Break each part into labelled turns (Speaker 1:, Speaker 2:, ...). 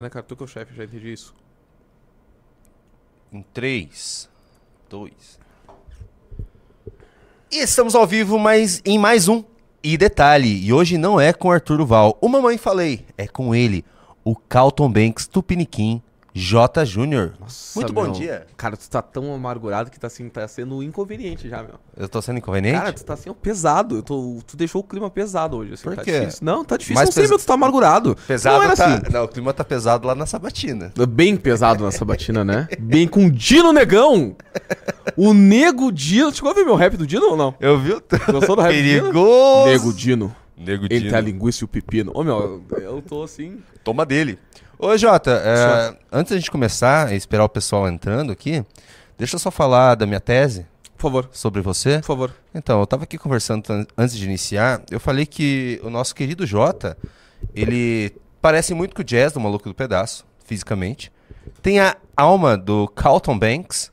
Speaker 1: Né, cara? Tu que é o chefe, já entendi isso.
Speaker 2: Em 3, 2. E estamos ao vivo mais, em mais um. E detalhe, e hoje não é com Arthur Val. O Mamãe Falei, é com ele, o Calton Banks Tupiniquim J. Júnior. Muito bom
Speaker 1: meu.
Speaker 2: dia.
Speaker 1: Cara, tu tá tão amargurado que tá assim, tá sendo inconveniente já, meu.
Speaker 2: Eu tô sendo inconveniente?
Speaker 1: Cara, tu tá assim, ó, pesado. Eu tô, tu deixou o clima pesado hoje, assim.
Speaker 2: Por
Speaker 1: tá
Speaker 2: quê?
Speaker 1: difícil. Não, tá difícil.
Speaker 2: Mais
Speaker 1: não sei, meu, tu tá amargurado.
Speaker 2: pesado
Speaker 1: Não
Speaker 2: tá...
Speaker 1: assim.
Speaker 2: Não, o clima tá pesado lá na Sabatina.
Speaker 1: Bem pesado na sabatina, né? Bem com Dino Negão. O Nego Dino. Chegou a ver meu rap do Dino ou não?
Speaker 2: Eu vi o...
Speaker 1: Gostou do rap do Dino?
Speaker 2: Perigoso.
Speaker 1: Nego Dino.
Speaker 2: Nego
Speaker 1: Ele
Speaker 2: Dino.
Speaker 1: tem a linguiça e o pepino. Ô, meu, eu, eu tô assim...
Speaker 2: Toma dele. Ô, Jota, é, antes da gente começar e esperar o pessoal entrando aqui, deixa eu só falar da minha tese
Speaker 1: Por favor,
Speaker 2: sobre você.
Speaker 1: por favor.
Speaker 2: Então, eu tava aqui conversando an- antes de iniciar, eu falei que o nosso querido Jota, ele parece muito com o Jazz do Maluco do Pedaço, fisicamente. Tem a alma do Carlton Banks,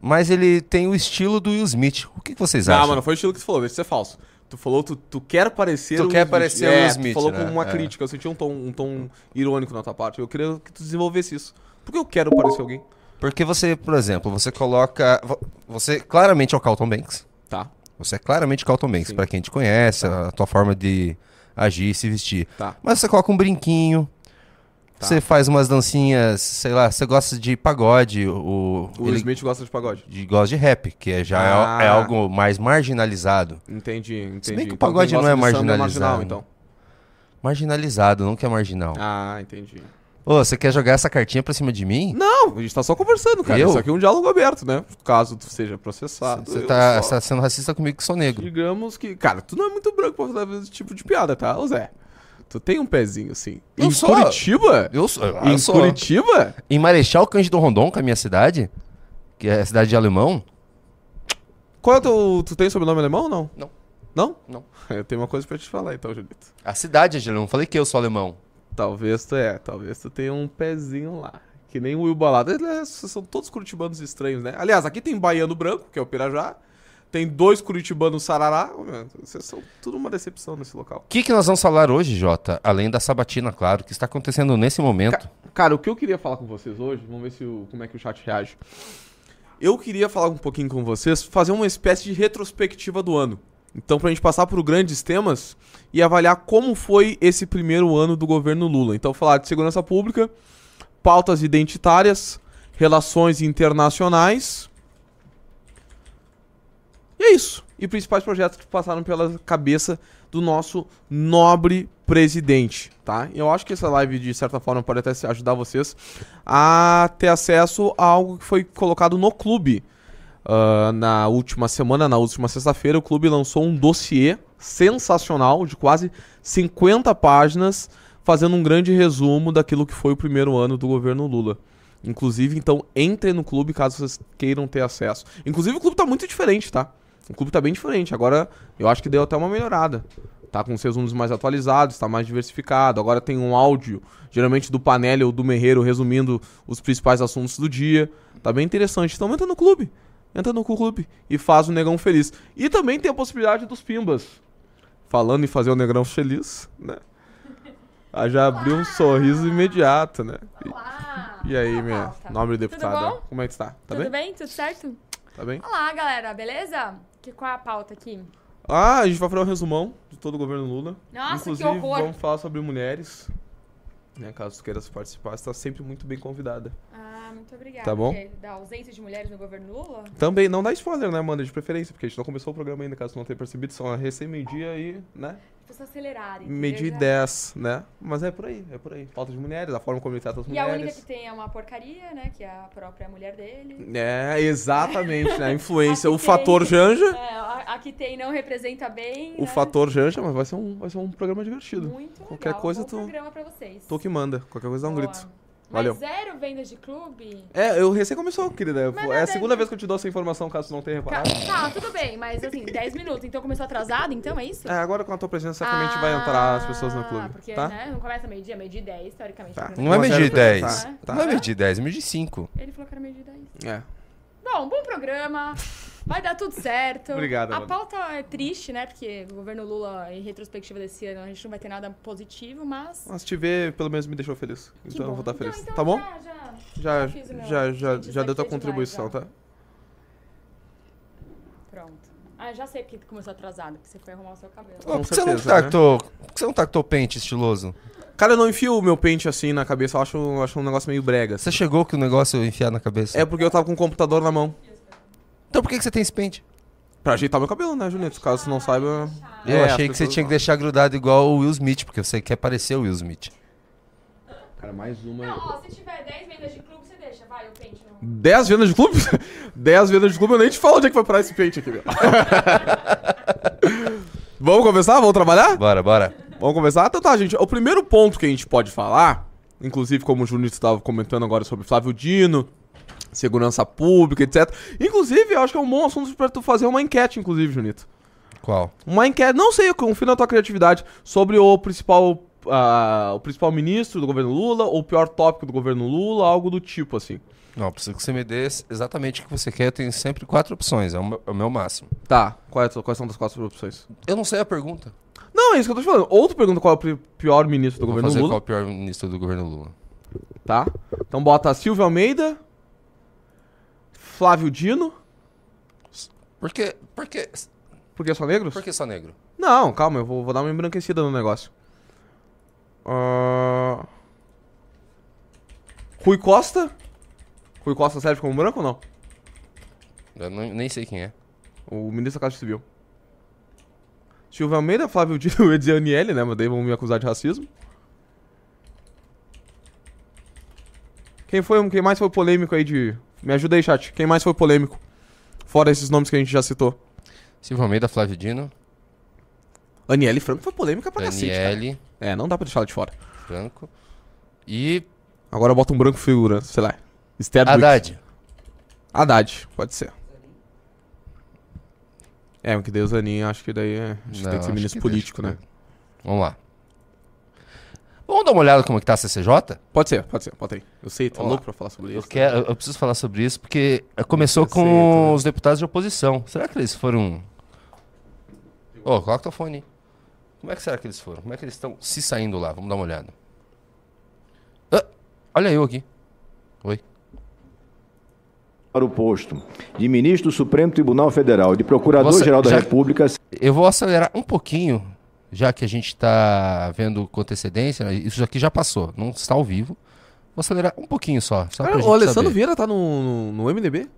Speaker 2: mas ele tem o estilo do Will Smith. O que, que vocês
Speaker 1: Não,
Speaker 2: acham?
Speaker 1: mano, foi o estilo que tu falou, de ser falso. Tu falou, tu, tu quer parecer
Speaker 2: Tu quer parecer o Will
Speaker 1: É,
Speaker 2: Smith,
Speaker 1: Tu falou
Speaker 2: né?
Speaker 1: como uma
Speaker 2: É.
Speaker 1: crítica, eu senti um tom, um tom irônico na tua parte. Eu queria que tu desenvolvesse isso. Por que eu quero parecer alguém?
Speaker 2: Porque você, por exemplo, você coloca... vo- Você claramente é o Carlton Banks.
Speaker 1: Tá,
Speaker 2: Você é claramente Carlton Banks, pra quem te conhece, a tua forma de agir e se vestir.
Speaker 1: tá.
Speaker 2: Mas você coloca um brinquinho.
Speaker 1: Tá.
Speaker 2: Você faz umas dancinhas, sei lá, você gosta de pagode, o,
Speaker 1: O
Speaker 2: ele
Speaker 1: Smith gosta de pagode.
Speaker 2: de, gosta de rap, que é, já é-
Speaker 1: Ah.
Speaker 2: é, algo mais marginalizado.
Speaker 1: Entendi, entendi.
Speaker 2: bem que o
Speaker 1: Então,
Speaker 2: pagode
Speaker 1: quem
Speaker 2: não é
Speaker 1: samba
Speaker 2: marginalizado.
Speaker 1: marginal, então.
Speaker 2: Marginalizado, não que é marginal.
Speaker 1: Ah, entendi.
Speaker 2: Ô, você quer jogar essa cartinha pra cima de mim?
Speaker 1: Não, a gente tá só conversando, cara.
Speaker 2: Eu?
Speaker 1: Isso aqui é um diálogo aberto, né? Caso tu seja processado.
Speaker 2: Você tá,
Speaker 1: só-
Speaker 2: tá sendo racista comigo que sou negro.
Speaker 1: Digamos que. Cara, tu não é muito branco pra fazer esse tipo de piada, tá? Ô Zé. Tu tem um pezinho, assim.
Speaker 2: Eu
Speaker 1: em
Speaker 2: sou.
Speaker 1: Curitiba?
Speaker 2: Eu sou.
Speaker 1: em
Speaker 2: eu sou.
Speaker 1: Curitiba?
Speaker 2: Em Marechal Cândido Rondon, que é a minha cidade, que é a cidade de Alemão,
Speaker 1: Qual é o teu. Tu tem sobrenome alemão ou não?
Speaker 2: Não.
Speaker 1: Não?
Speaker 2: Não.
Speaker 1: Eu tenho uma coisa pra te falar então, Julito.
Speaker 2: a cidade é de Alemão. Falei que eu sou alemão.
Speaker 1: Talvez tu é, talvez tu tenha um pezinho lá. Que nem o Will Balada. São todos curitibanos estranhos, né? Aliás, aqui tem baiano branco, que é o Pirajá. Tem dois curitibanos sarará. Vocês são tudo uma decepção nesse local.
Speaker 2: O que, que nós vamos falar hoje, Jota? Além da sabatina, claro, que está acontecendo nesse momento.
Speaker 1: Cara, o que eu queria falar com vocês hoje, vamos ver se o- como é que o chat reage. Eu queria falar um pouquinho com vocês, fazer uma espécie de retrospectiva do ano. Então, pra gente passar por grandes temas e avaliar como foi esse primeiro ano do governo Lula. Então, falar de segurança pública, pautas identitárias, relações internacionais. E é isso. E principais projetos que passaram pela cabeça do nosso nobre presidente, tá? Eu acho que essa live, de certa forma, pode até ajudar vocês a ter acesso a algo que foi colocado no clube. Ah, na última semana, na última sexta-feira, o clube lançou um dossiê sensacional de quase 50 páginas, fazendo um grande resumo daquilo que foi o primeiro ano do governo Lula. Inclusive, então, entrem no clube caso vocês queiram ter acesso. Inclusive, o clube tá muito diferente, tá? O clube tá bem diferente. Agora, eu acho que deu até uma melhorada. Tá com os resumos mais atualizados, tá mais diversificado. Agora tem um áudio, geralmente do Panelli ou do Merreiro, resumindo os principais assuntos do dia. Tá bem interessante. Então, entra no clube. Entra no clube e faz o Negão feliz. E também tem a possibilidade dos Pimbas. Falando em fazer o Negrão feliz, né? Ah, já abriu um sorriso imediato, né? E-
Speaker 3: Olá!
Speaker 1: E aí,
Speaker 3: Olá,
Speaker 1: minha nobre deputada? Como é que está? Tá
Speaker 3: Tudo
Speaker 1: bem?
Speaker 3: bem? Tudo certo?
Speaker 1: Tá bem?
Speaker 3: Olá, galera, beleza? Que, qual é a pauta aqui?
Speaker 1: Ah, a gente vai fazer um resumão de todo o governo Lula.
Speaker 3: Nossa,
Speaker 1: Inclusive,
Speaker 3: que horror!
Speaker 1: vamos falar sobre mulheres. Né, caso tu queira participar, você está sempre muito bem convidada.
Speaker 3: Ah, muito obrigada.
Speaker 1: Tá bom.
Speaker 3: Porque Da ausência de mulheres no governo Lula?
Speaker 1: Também, não dá spoiler, né, Amanda? De preferência, porque a gente não começou o programa ainda, caso tu não tenha percebido. São recém meio-dia e, né?
Speaker 3: As pessoas acelerarem. Beleza?
Speaker 1: 10, né? Mas é por aí, é por aí. Falta de mulheres, a forma como ele trata as
Speaker 3: E a única
Speaker 1: mulheres.
Speaker 3: que tem é uma porcaria, né? Que é a própria mulher dele.
Speaker 1: É, exatamente, né? A influência.
Speaker 3: A
Speaker 1: o fator
Speaker 3: tem-
Speaker 1: Janja.
Speaker 3: É, a, que tem não representa bem.
Speaker 1: O
Speaker 3: né?
Speaker 1: fator Janja, mas vai ser um, vai ser um programa divertido.
Speaker 3: Muito
Speaker 1: Qualquer
Speaker 3: legal.
Speaker 1: coisa
Speaker 3: Bom
Speaker 1: tu-
Speaker 3: programa pra vocês.
Speaker 1: Tô que manda. Qualquer coisa dá um
Speaker 3: Boa.
Speaker 1: grito.
Speaker 3: Mas
Speaker 1: Valeu.
Speaker 3: zero vendas de clube?
Speaker 1: É, eu recém começou, querida.
Speaker 3: Mas
Speaker 1: é
Speaker 3: não
Speaker 1: a
Speaker 3: é
Speaker 1: segunda vez que eu te dou essa informação, caso tu não tenha reparado.
Speaker 3: Tá, tudo bem, mas assim, 10 minutos. Então começou atrasado, então é isso?
Speaker 1: É, agora com a tua presença certamente vai entrar as pessoas no
Speaker 3: Ah,
Speaker 1: clube,
Speaker 3: Porque,
Speaker 1: tá?
Speaker 3: né, não começa meio-dia, meio-dia e 10, teoricamente.
Speaker 1: Tá.
Speaker 2: Não é
Speaker 1: Uma
Speaker 2: meio
Speaker 1: zero
Speaker 2: de
Speaker 1: pra-
Speaker 2: 10.
Speaker 1: tá, tá.
Speaker 2: Não é meio de 10, é meio de 5.
Speaker 3: Ele falou que era meio-dia e 10.
Speaker 1: É.
Speaker 3: Bom, bom programa. Vai dar tudo certo.
Speaker 1: Obrigado,
Speaker 3: A
Speaker 1: mano.
Speaker 3: pauta é triste, né? Porque o governo Lula, em retrospectiva desse ano, a gente não vai ter nada positivo, mas.
Speaker 1: Mas te ver, pelo menos me deixou feliz.
Speaker 3: que
Speaker 1: Então eu vou estar feliz.
Speaker 3: então
Speaker 1: tá bom?
Speaker 3: Já, já.
Speaker 1: Já,
Speaker 3: já
Speaker 1: já, já,
Speaker 3: Gente,
Speaker 1: já deu tua contribuição,
Speaker 3: vai,
Speaker 1: tá?
Speaker 3: Pronto. Ah, já sei porque começou atrasado, porque você foi arrumar o seu cabelo.
Speaker 2: Por que você não
Speaker 1: né?
Speaker 2: tactou, por que você não tactou pente estiloso?
Speaker 1: Cara, eu não enfio o meu pente assim na cabeça, eu acho, eu acho um negócio meio brega. assim.
Speaker 2: Você chegou com o negócio enfiado na cabeça?
Speaker 1: É porque eu tava com o computador na mão.
Speaker 2: Então por que, que você tem esse pente?
Speaker 1: Pra ajeitar meu cabelo, né, Junito? Caso você não saiba.
Speaker 2: Eu
Speaker 1: É,
Speaker 2: achei que você tinha que deixar grudado igual o Will Smith, porque você quer parecer o Will Smith.
Speaker 1: Cara, mais uma.
Speaker 3: Não, ó, se tiver 10 vendas de clube, você deixa. Vai, o pente não.
Speaker 1: 10 vendas de clube? 10 vendas de clube, eu nem te falo onde é que vai parar esse pente aqui, meu. Vamos começar? Vamos trabalhar?
Speaker 2: Bora, bora.
Speaker 1: Vamos começar? Então tá, gente. O primeiro ponto que a gente pode falar, inclusive como o Junito estava comentando agora sobre Flávio Dino, segurança pública, etc. Inclusive, eu acho que é um bom assunto pra tu fazer uma enquete, inclusive, Junito.
Speaker 2: Qual?
Speaker 1: Uma enquete, não sei, eu confio na tua criatividade, sobre o principal, ah, o principal ministro do governo Lula, ou o pior tópico do governo Lula, algo do tipo, assim.
Speaker 2: Não, preciso que você me dê exatamente o que você quer. Eu tenho sempre quatro opções, é o meu, é o meu máximo.
Speaker 1: Tá, quais, quais são das quatro opções?
Speaker 2: Eu não sei a pergunta.
Speaker 1: Não, é isso que eu tô te falando. Ou tu pergunta qual é o pior ministro do
Speaker 2: Vou
Speaker 1: governo
Speaker 2: fazer
Speaker 1: Lula,
Speaker 2: qual é o pior ministro do governo Lula.
Speaker 1: tá? Então bota Silvio Almeida, Flávio Dino,
Speaker 2: Por que, por que,
Speaker 1: por que só negros?
Speaker 2: por que só negro?
Speaker 1: Não, calma, eu vou, vou dar uma embranquecida no negócio. Ah, Rui Costa. Rui Costa serve como branco ou não?
Speaker 2: Eu não- nem sei quem é.
Speaker 1: O ministro da Casa Civil. Silvio Almeida, Flávio Dino, ia dizer Aniele, né? Mas daí vão me acusar de racismo. Quem, foi, quem mais foi polêmico aí de... Me ajuda aí, chat. Quem mais foi polêmico? Fora esses nomes que a gente já citou.
Speaker 2: Silvio Almeida, Flávio Dino,
Speaker 1: Aniele Franco foi polêmica pra cacete, cara.
Speaker 2: Daniele
Speaker 1: É, não dá pra deixar ela de fora.
Speaker 2: Franco e
Speaker 1: Agora bota um branco figura, sei lá. Esther.
Speaker 2: Haddad.
Speaker 1: Haddad, pode ser. É, porque Deus Aninha, acho que daí é, acho que
Speaker 2: Não,
Speaker 1: tem que ser ministro
Speaker 2: que
Speaker 1: político,
Speaker 2: deixa,
Speaker 1: né?
Speaker 2: Vamos lá. Vamos dar uma olhada como é que tá a CCJ?
Speaker 1: Pode ser, pode ser, bota aí. Eu sei, tô
Speaker 2: Vamos
Speaker 1: louco pra falar sobre
Speaker 2: Eu,
Speaker 1: isso.
Speaker 2: quero, eu preciso falar sobre isso porque começou
Speaker 1: Eu
Speaker 2: com
Speaker 1: tô-
Speaker 2: os deputados de oposição. Será que eles foram. Ô, coloca teu fone. aí. Como é que será que eles foram? Como é que eles estão se saindo lá? Vamos dar uma olhada. Ah, olha eu aqui. Oi.
Speaker 4: para o posto de ministro do Supremo Tribunal Federal e de Procurador-Geral da
Speaker 2: já-
Speaker 4: República
Speaker 2: Eu vou acelerar um pouquinho, já que a gente está vendo com antecedência. né? Isso aqui já passou, não está ao vivo. Vou acelerar um pouquinho só. só
Speaker 1: Cara,
Speaker 2: pra
Speaker 1: o Alessandro
Speaker 2: saber.
Speaker 1: Vieira tá no, no, no MDB?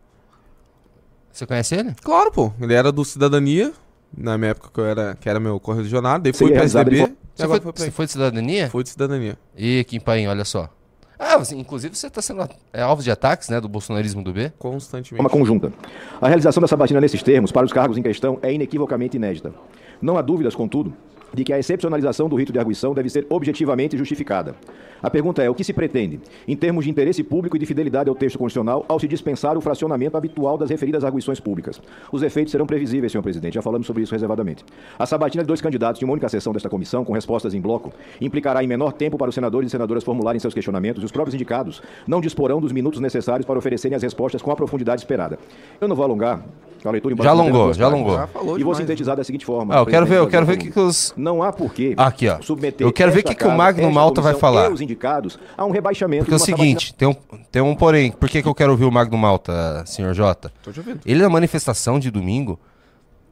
Speaker 2: Você conhece ele?
Speaker 1: Claro, pô. Ele era do Cidadania, na minha época que eu era, que era meu correligionário, daí foi pro
Speaker 4: realizado,
Speaker 1: PSDB,
Speaker 4: ele
Speaker 1: e
Speaker 2: Você foi,
Speaker 1: foi
Speaker 2: você foi de cidadania?
Speaker 1: Foi de Cidadania.
Speaker 2: Ih, Kim Paim, olha só. Ah, inclusive você está sendo é, alvo de ataques, né, do bolsonarismo do B.
Speaker 1: Constantemente.
Speaker 4: forma conjunta. A realização da sabatina nesses termos, para os cargos em questão, é inequivocamente inédita. Não há dúvidas, contudo, de que a excepcionalização do rito de arguição deve ser objetivamente justificada. A pergunta é: o que se pretende, em termos de interesse público e de fidelidade ao texto constitucional, ao se dispensar o fracionamento habitual das referidas arguições públicas? Os efeitos serão previsíveis, senhor presidente, já falamos sobre isso reservadamente. A sabatina de dois candidatos de uma única sessão desta comissão, com respostas em bloco, implicará em menor tempo para os senadores e senadoras formularem seus questionamentos e os próprios indicados não disporão dos minutos necessários para oferecerem as respostas com a profundidade esperada. Eu não vou alongar. A leitura
Speaker 2: Já alongou, já alongou.
Speaker 1: Já falou
Speaker 4: E vou
Speaker 1: demais,
Speaker 4: sintetizar da seguinte forma.
Speaker 2: Ah, eu quero ver, eu quero ver que, que os.
Speaker 4: Não há porquê
Speaker 2: Aqui, ó.
Speaker 4: submeter
Speaker 2: Eu quero ver que que o Magno Malta vai falar.
Speaker 4: Os indicados a um rebaixamento
Speaker 2: Porque é o seguinte, tem um, tem um porém. Por que, que eu quero ouvir o Magno Malta, senhor Jota?
Speaker 1: Tô te ouvindo.
Speaker 2: Ele na manifestação de domingo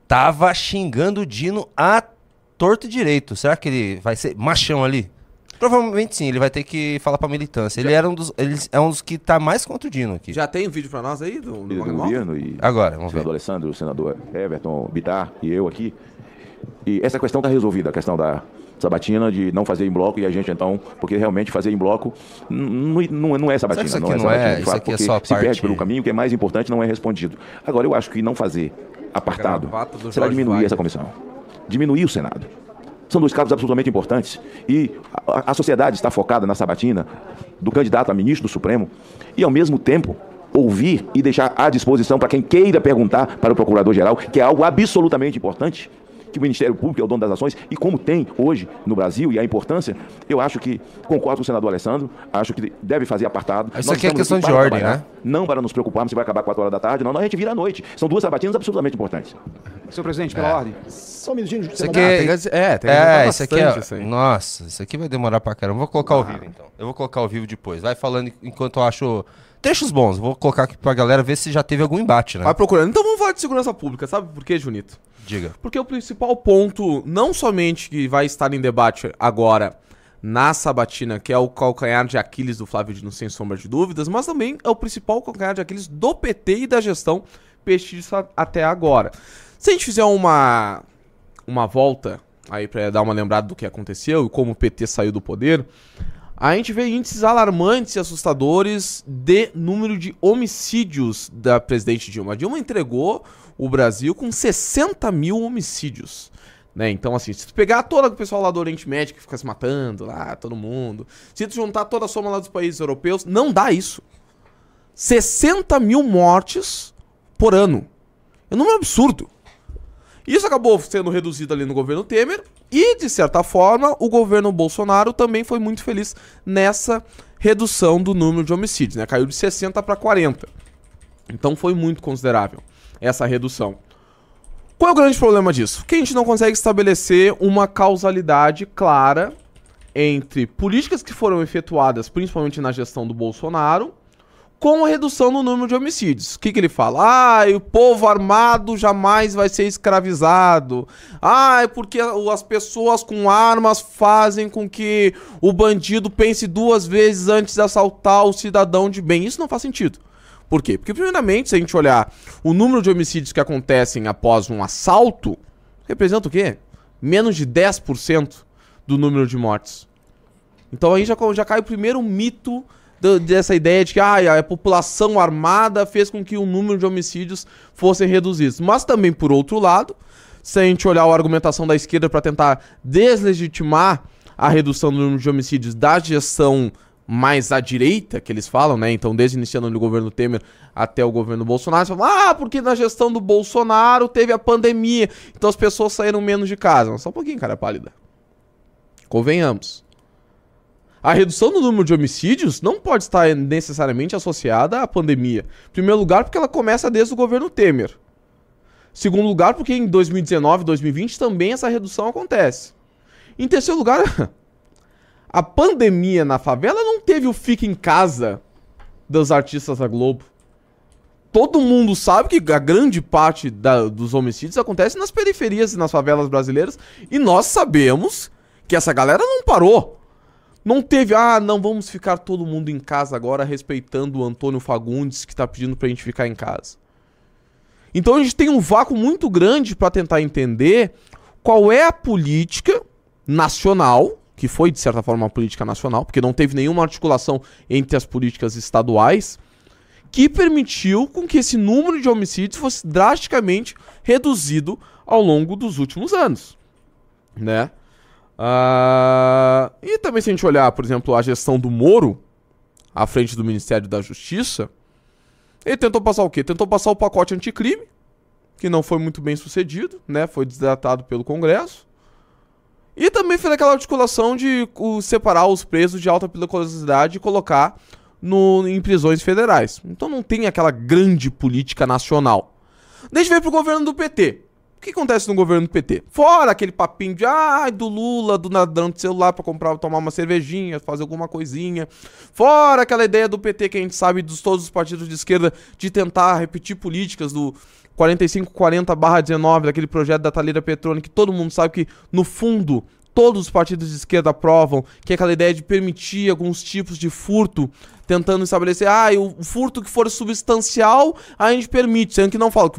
Speaker 2: tava xingando o Dino a torto e direito. Será que ele vai ser machão ali? Provavelmente sim, ele vai ter que falar pra militância. Ele era um dos. Ele é um dos que tá mais contra o Dino aqui.
Speaker 1: Já tem um vídeo pra nós aí do, do
Speaker 4: do governo e
Speaker 2: Agora,
Speaker 4: o
Speaker 2: vamos
Speaker 4: senador
Speaker 2: ver.
Speaker 4: Alessandro, o senador Everton, Bitar e eu aqui. E essa questão está resolvida, a questão da sabatina de não fazer em bloco e a gente então, porque realmente fazer em bloco não, não, não é sabatina. Não
Speaker 2: isso aqui não é-
Speaker 4: sabatina, de
Speaker 2: isso
Speaker 4: fato,
Speaker 2: aqui é
Speaker 4: porque
Speaker 2: só a
Speaker 4: se perde
Speaker 2: parte-
Speaker 4: pelo caminho, o que é mais importante não é respondido. Agora, eu acho que não fazer apartado será
Speaker 1: Jorge
Speaker 4: diminuir
Speaker 1: Wagner.
Speaker 4: essa comissão. Diminuir o Senado. São dois casos absolutamente importantes. E a, a sociedade está focada na sabatina do candidato a ministro do Supremo e, ao mesmo tempo, ouvir e deixar à disposição para quem queira perguntar para o Procurador-Geral, que é algo absolutamente importante, que o Ministério Público é o dono das ações, e como tem hoje no Brasil, e a importância, eu acho que concordo com o senador Alessandro, acho que deve fazer apartado.
Speaker 2: Isso aqui é questão de ordem,
Speaker 4: trabalhar,
Speaker 2: né?
Speaker 4: Não para nos preocuparmos se vai acabar 4 horas da tarde, não, não, a gente vira à noite. São duas sabatinas absolutamente importantes.
Speaker 5: Senhor presidente, pela ordem.
Speaker 6: Só um minutinho.
Speaker 2: Isso aqui
Speaker 1: Ah,
Speaker 2: é,
Speaker 1: tem que- é, tem que adiantar
Speaker 2: é, isso aqui é.
Speaker 1: isso.
Speaker 2: Nossa, isso aqui vai demorar pra caramba. Vou colocar ao vivo então. Eu vou colocar ao vivo depois. Vai falando enquanto eu acho. Trechos bons. Vou colocar aqui pra galera ver se já teve algum embate, né?
Speaker 1: Vai procurando. Então vamos falar de segurança pública, sabe por quê, Junito?
Speaker 2: Diga.
Speaker 1: Porque o principal ponto, não somente que vai estar em debate agora na sabatina, que é o calcanhar de Aquiles do Flávio Dino, sem sombra de dúvidas, mas também é o principal calcanhar de Aquiles do PT e da gestão petista até agora. Se a gente fizer uma, uma volta aí pra dar uma lembrada do que aconteceu e como o PT saiu do poder, a gente vê índices alarmantes e assustadores de número de homicídios da presidente Dilma. A Dilma entregou o Brasil com 60 mil homicídios. Né? Então, assim, se tu pegar todo o pessoal lá do Oriente Médio que fica se matando, lá, todo mundo, se tu juntar toda a soma lá dos países europeus, não dá isso. 60 mil mortes por ano. É um número absurdo. Isso acabou sendo reduzido ali no governo Temer e, de certa forma, o governo Bolsonaro também foi muito feliz nessa redução do número de homicídios, né? Caiu de 60 para 40. Então foi muito considerável essa redução. Qual é o grande problema disso? Que a gente não consegue estabelecer uma causalidade clara entre políticas que foram efetuadas, principalmente na gestão do Bolsonaro, com redução no número de homicídios. O que, que ele fala? Ah, o povo armado jamais vai ser escravizado. Ah, é porque as pessoas com armas fazem com que o bandido pense duas vezes antes de assaltar o cidadão de bem. Isso não faz sentido. Por quê? Porque, primeiramente, se a gente olhar o número de homicídios que acontecem após um assalto, representa o quê? Menos de 10% do número de mortes. Então aí já, já cai o primeiro mito do- dessa ideia de que ah, a população armada fez com que o número de homicídios fossem reduzidos. Mas também, por outro lado, se a gente olhar a argumentação da esquerda para tentar deslegitimar a redução do número de homicídios da gestão mais à direita, que eles falam, né? Então, desde iniciando no governo Temer até o governo Bolsonaro, eles falam, ah, porque na gestão do Bolsonaro teve a pandemia, então as pessoas saíram menos de casa. Só um pouquinho, cara pálida. Convenhamos. A redução do número de homicídios não pode estar necessariamente associada à pandemia. Em primeiro lugar, porque ela começa desde o governo Temer. Segundo lugar, porque em 2019, 2020 também essa redução acontece. Em terceiro lugar, a pandemia na favela não teve o fica em casa dos artistas da Globo. Todo mundo sabe que a grande parte da- dos homicídios acontece nas periferias e nas favelas brasileiras. E nós sabemos que essa galera não parou. Não teve, ah, não vamos ficar todo mundo em casa agora respeitando o Antônio Fagundes que tá pedindo pra gente ficar em casa. Então a gente tem um vácuo muito grande para tentar entender qual é a política nacional, que foi de certa forma uma política nacional, porque não teve nenhuma articulação entre as políticas estaduais, que permitiu com que esse número de homicídios fosse drasticamente reduzido ao longo dos últimos anos, né? Ah, e também se a gente olhar, por exemplo, a gestão do Moro à frente do Ministério da Justiça, ele tentou passar o quê? Tentou passar o pacote anticrime, que não foi muito bem sucedido, né? Foi desidratado pelo Congresso. E também fez aquela articulação de separar os presos de alta periculosidade e colocar no, em prisões federais. Então não tem aquela grande política nacional. Deixa eu ver pro governo do PT. O que acontece no governo do PT? Fora aquele papinho de ah, do Lula, do ladrão de celular pra comprar, tomar uma cervejinha, fazer alguma coisinha. Fora aquela ideia do PT que a gente sabe dos todos os partidos de esquerda de tentar repetir políticas do 4540/19, daquele projeto da Talira Petrone que todo mundo sabe que no fundo todos os partidos de esquerda aprovam, que é aquela ideia de permitir alguns tipos de furto, tentando estabelecer, ah, o furto que for substancial, a gente permite, sendo que não fala que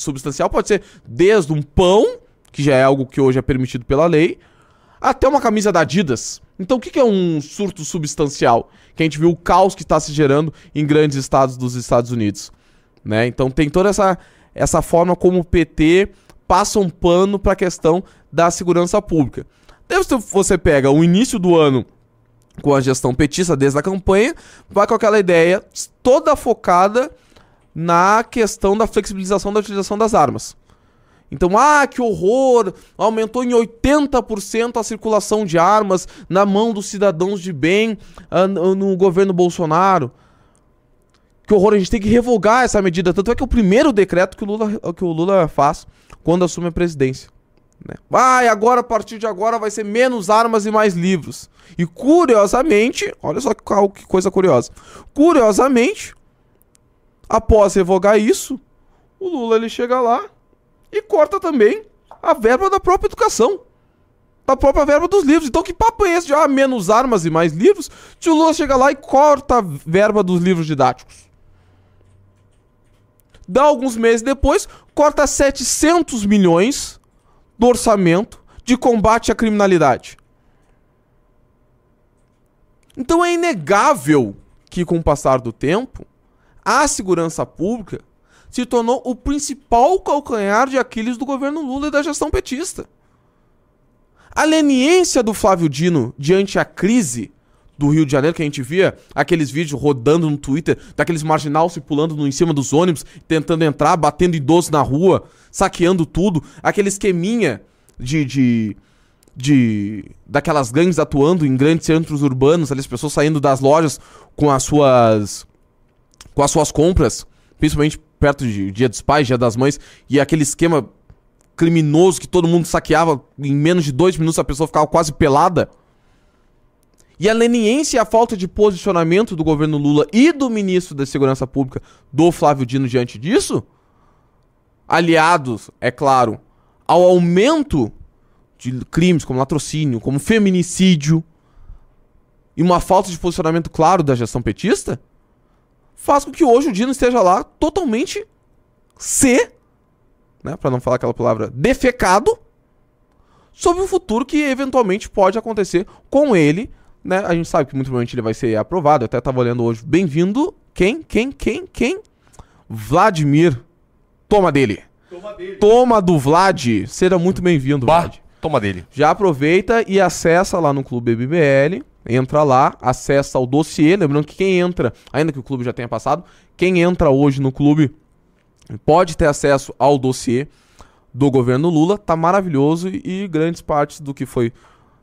Speaker 1: substancial pode ser desde um pão, que já é algo que hoje é permitido pela lei, até uma camisa da Adidas. Então o que é um surto substancial? Que a gente viu o caos que está se gerando em grandes estados dos Estados Unidos. Né? Então tem toda essa, essa forma como o PT passa um pano para a questão da segurança pública. Daí você- você pega o início do ano com a gestão petista desde a campanha, vai com aquela ideia toda focada na questão da flexibilização da utilização das armas. Então, ah, que horror! Aumentou em 80% a circulação de armas na mão dos cidadãos de bem ah, no no governo Bolsonaro. Que horror, a gente tem que revogar essa medida. Tanto é que é o primeiro decreto que o Lula, que o Lula faz quando assume a presidência. Né? Vai, agora, a partir de agora, vai ser menos armas e mais livros. E curiosamente, olha só que coisa curiosa. Curiosamente, após revogar isso, o Lula ele chega lá e corta também a verba da própria educação. Da própria verba dos livros. Então, que papo é esse de ah, menos armas e mais livros? Se o Lula chega lá e corta a verba dos livros didáticos. Dá alguns meses depois, corta 700 milhões do orçamento de combate à criminalidade. Então é inegável que, com o passar do tempo, a segurança pública se tornou o principal calcanhar de Aquiles do governo Lula e da gestão petista. A leniência do Flávio Dino diante a crise do Rio de Janeiro, que a gente via aqueles vídeos rodando no Twitter, daqueles marginal se pulando no, em cima dos ônibus, tentando entrar, batendo idosos na rua, saqueando tudo, aquele esqueminha de, de, de daquelas gangues atuando em grandes centros urbanos, ali as pessoas saindo das lojas com as suas com as suas compras, principalmente perto de Dia dos Pais, Dia das Mães, e aquele esquema criminoso que todo mundo saqueava em menos de dois minutos a pessoa ficava quase pelada. E a leniência e a falta de posicionamento do governo Lula e do ministro da Segurança Pública, do Flávio Dino, diante disso, aliados, é claro, ao aumento de crimes como latrocínio, como feminicídio, e uma falta de posicionamento claro da gestão petista, faz com que hoje o Dino esteja lá totalmente C, né, para não falar aquela palavra, defecado, sobre o futuro que eventualmente pode acontecer com ele, né? A gente sabe que muito provavelmente ele vai ser aprovado. Eu até tava olhando hoje. Bem-vindo. Quem? Quem? Quem? Quem? Vladimir. Toma dele. Toma do Vlad. Seja muito bem-vindo, Vlad.
Speaker 2: toma dele.
Speaker 1: Já aproveita e acessa lá no Clube BBL. Entra lá, acessa o dossiê. Lembrando que quem entra, ainda que o clube já tenha passado, quem entra hoje no clube pode ter acesso ao dossiê do governo Lula. Tá maravilhoso e, grandes partes do que foi